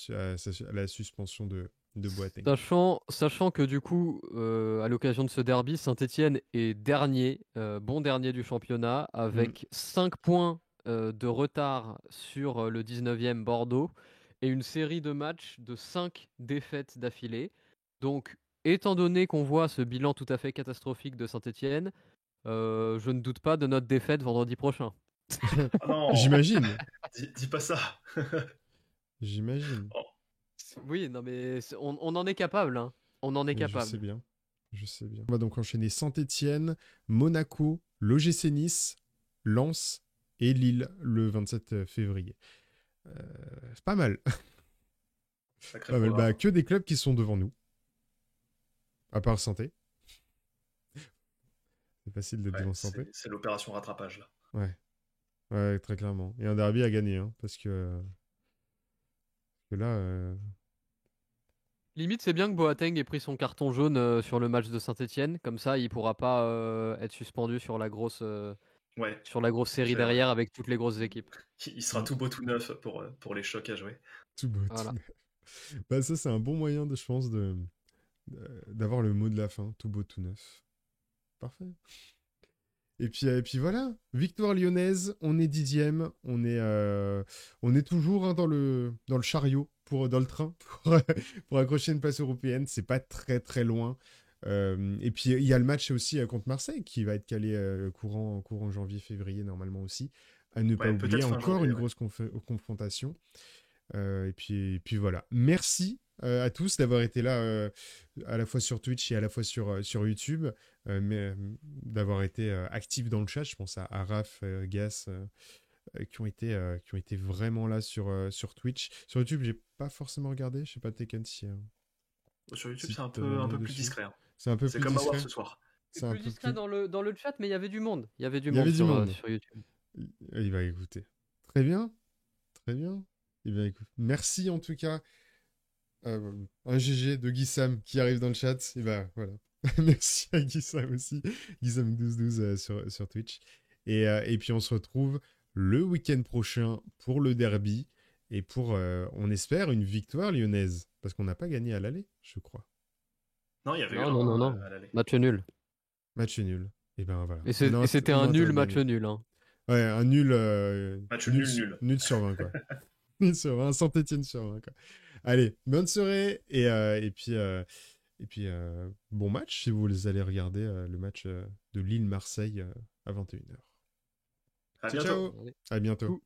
la suspension de, de Boateng. Sachant, sachant que du coup, à l'occasion de ce derby, Saint-Etienne est dernier, bon dernier du championnat, avec 5 mm. points de retard sur le 19e Bordeaux et une série de matchs de 5 défaites d'affilée. Donc, étant donné qu'on voit ce bilan tout à fait catastrophique de Saint-Etienne, euh, je ne doute pas de notre défaite vendredi prochain. Ah (laughs) J'imagine. Dis, pas ça. (laughs) J'imagine. Oh. Oui, non mais on, en est capable. Hein. On en est capable. Je sais bien. Je sais bien. On va donc enchaîner Saint-Etienne, Monaco, l'OGC Nice, Lens et Lille le 27 février. Euh, c'est pas mal. (laughs) Pas mal. Bah, que des clubs qui sont devant nous. À part Santé. (laughs) C'est facile d'être devant Santé. C'est l'opération rattrapage là. Ouais. Ouais, très clairement. Et un derby à gagner, hein, parce que. que là. Euh, Limite, c'est bien que Boateng ait pris son carton jaune euh, sur le match de Saint-Etienne. Comme ça, il pourra pas être suspendu sur la grosse Ouais. Sur la grosse série derrière avec toutes les grosses équipes. Il sera tout beau tout neuf pour, euh, pour les chocs à jouer. Tout beau tout neuf. Bah, ça, c'est un bon moyen, de, je pense, de, d'avoir le mot de la fin. Tout beau tout neuf. Parfait. Et puis, et puis voilà, victoire lyonnaise, on est dixième, on est, euh, on est toujours hein, dans, le, dans le chariot, pour, dans le train, (laughs) pour, pour accrocher une place européenne. C'est pas très très loin. Euh, et puis il y a le match aussi euh, contre Marseille qui va être calé euh, courant, courant janvier-février normalement aussi. À ne pas oublier encore une grosse confrontation. et, puis, et puis voilà. Merci à tous d'avoir été là à la fois sur Twitch et à la fois sur, sur YouTube, mais d'avoir été actifs dans le chat. Je pense à, à Raph, Gas, qui, ont été, qui ont été vraiment là sur, sur Twitch. Sur YouTube, j'ai pas forcément regardé. Je sais pas Tekken si. Sur YouTube, c'est un peu, un peu plus discret. Hein. C'est un peu plus comme discret. ce soir. C'est plus discret dans, le, dans le chat, mais il y avait du monde. Il y avait du, monde, sur, euh, sur, YouTube. Il va écouter. Très bien. Très bien. Il va écouter. Merci en tout cas. Euh, un GG de Guissam qui arrive dans le chat. Et bah voilà. (laughs) Merci à Guissam aussi. Guissam1212 euh, sur, sur Twitch. Et, et puis on se retrouve le week-end prochain pour le derby. Et pour, on espère, une victoire lyonnaise. Parce qu'on n'a pas gagné à l'aller, je crois. Non, il y avait non, non, non, non. Match nul. Match nul. Et ben voilà. Et c'était un nul match nul. Hein. Ouais, un nul. Euh, match nul, nul. Nul sur 20, quoi. (laughs) (laughs) nul sur 20, Saint-Etienne sur 20, quoi. Allez, bonne soirée. Et, euh, et puis, euh, et puis bon match si vous allez regarder le match de Lille-Marseille à 21h. À bientôt. Ciao. À bientôt.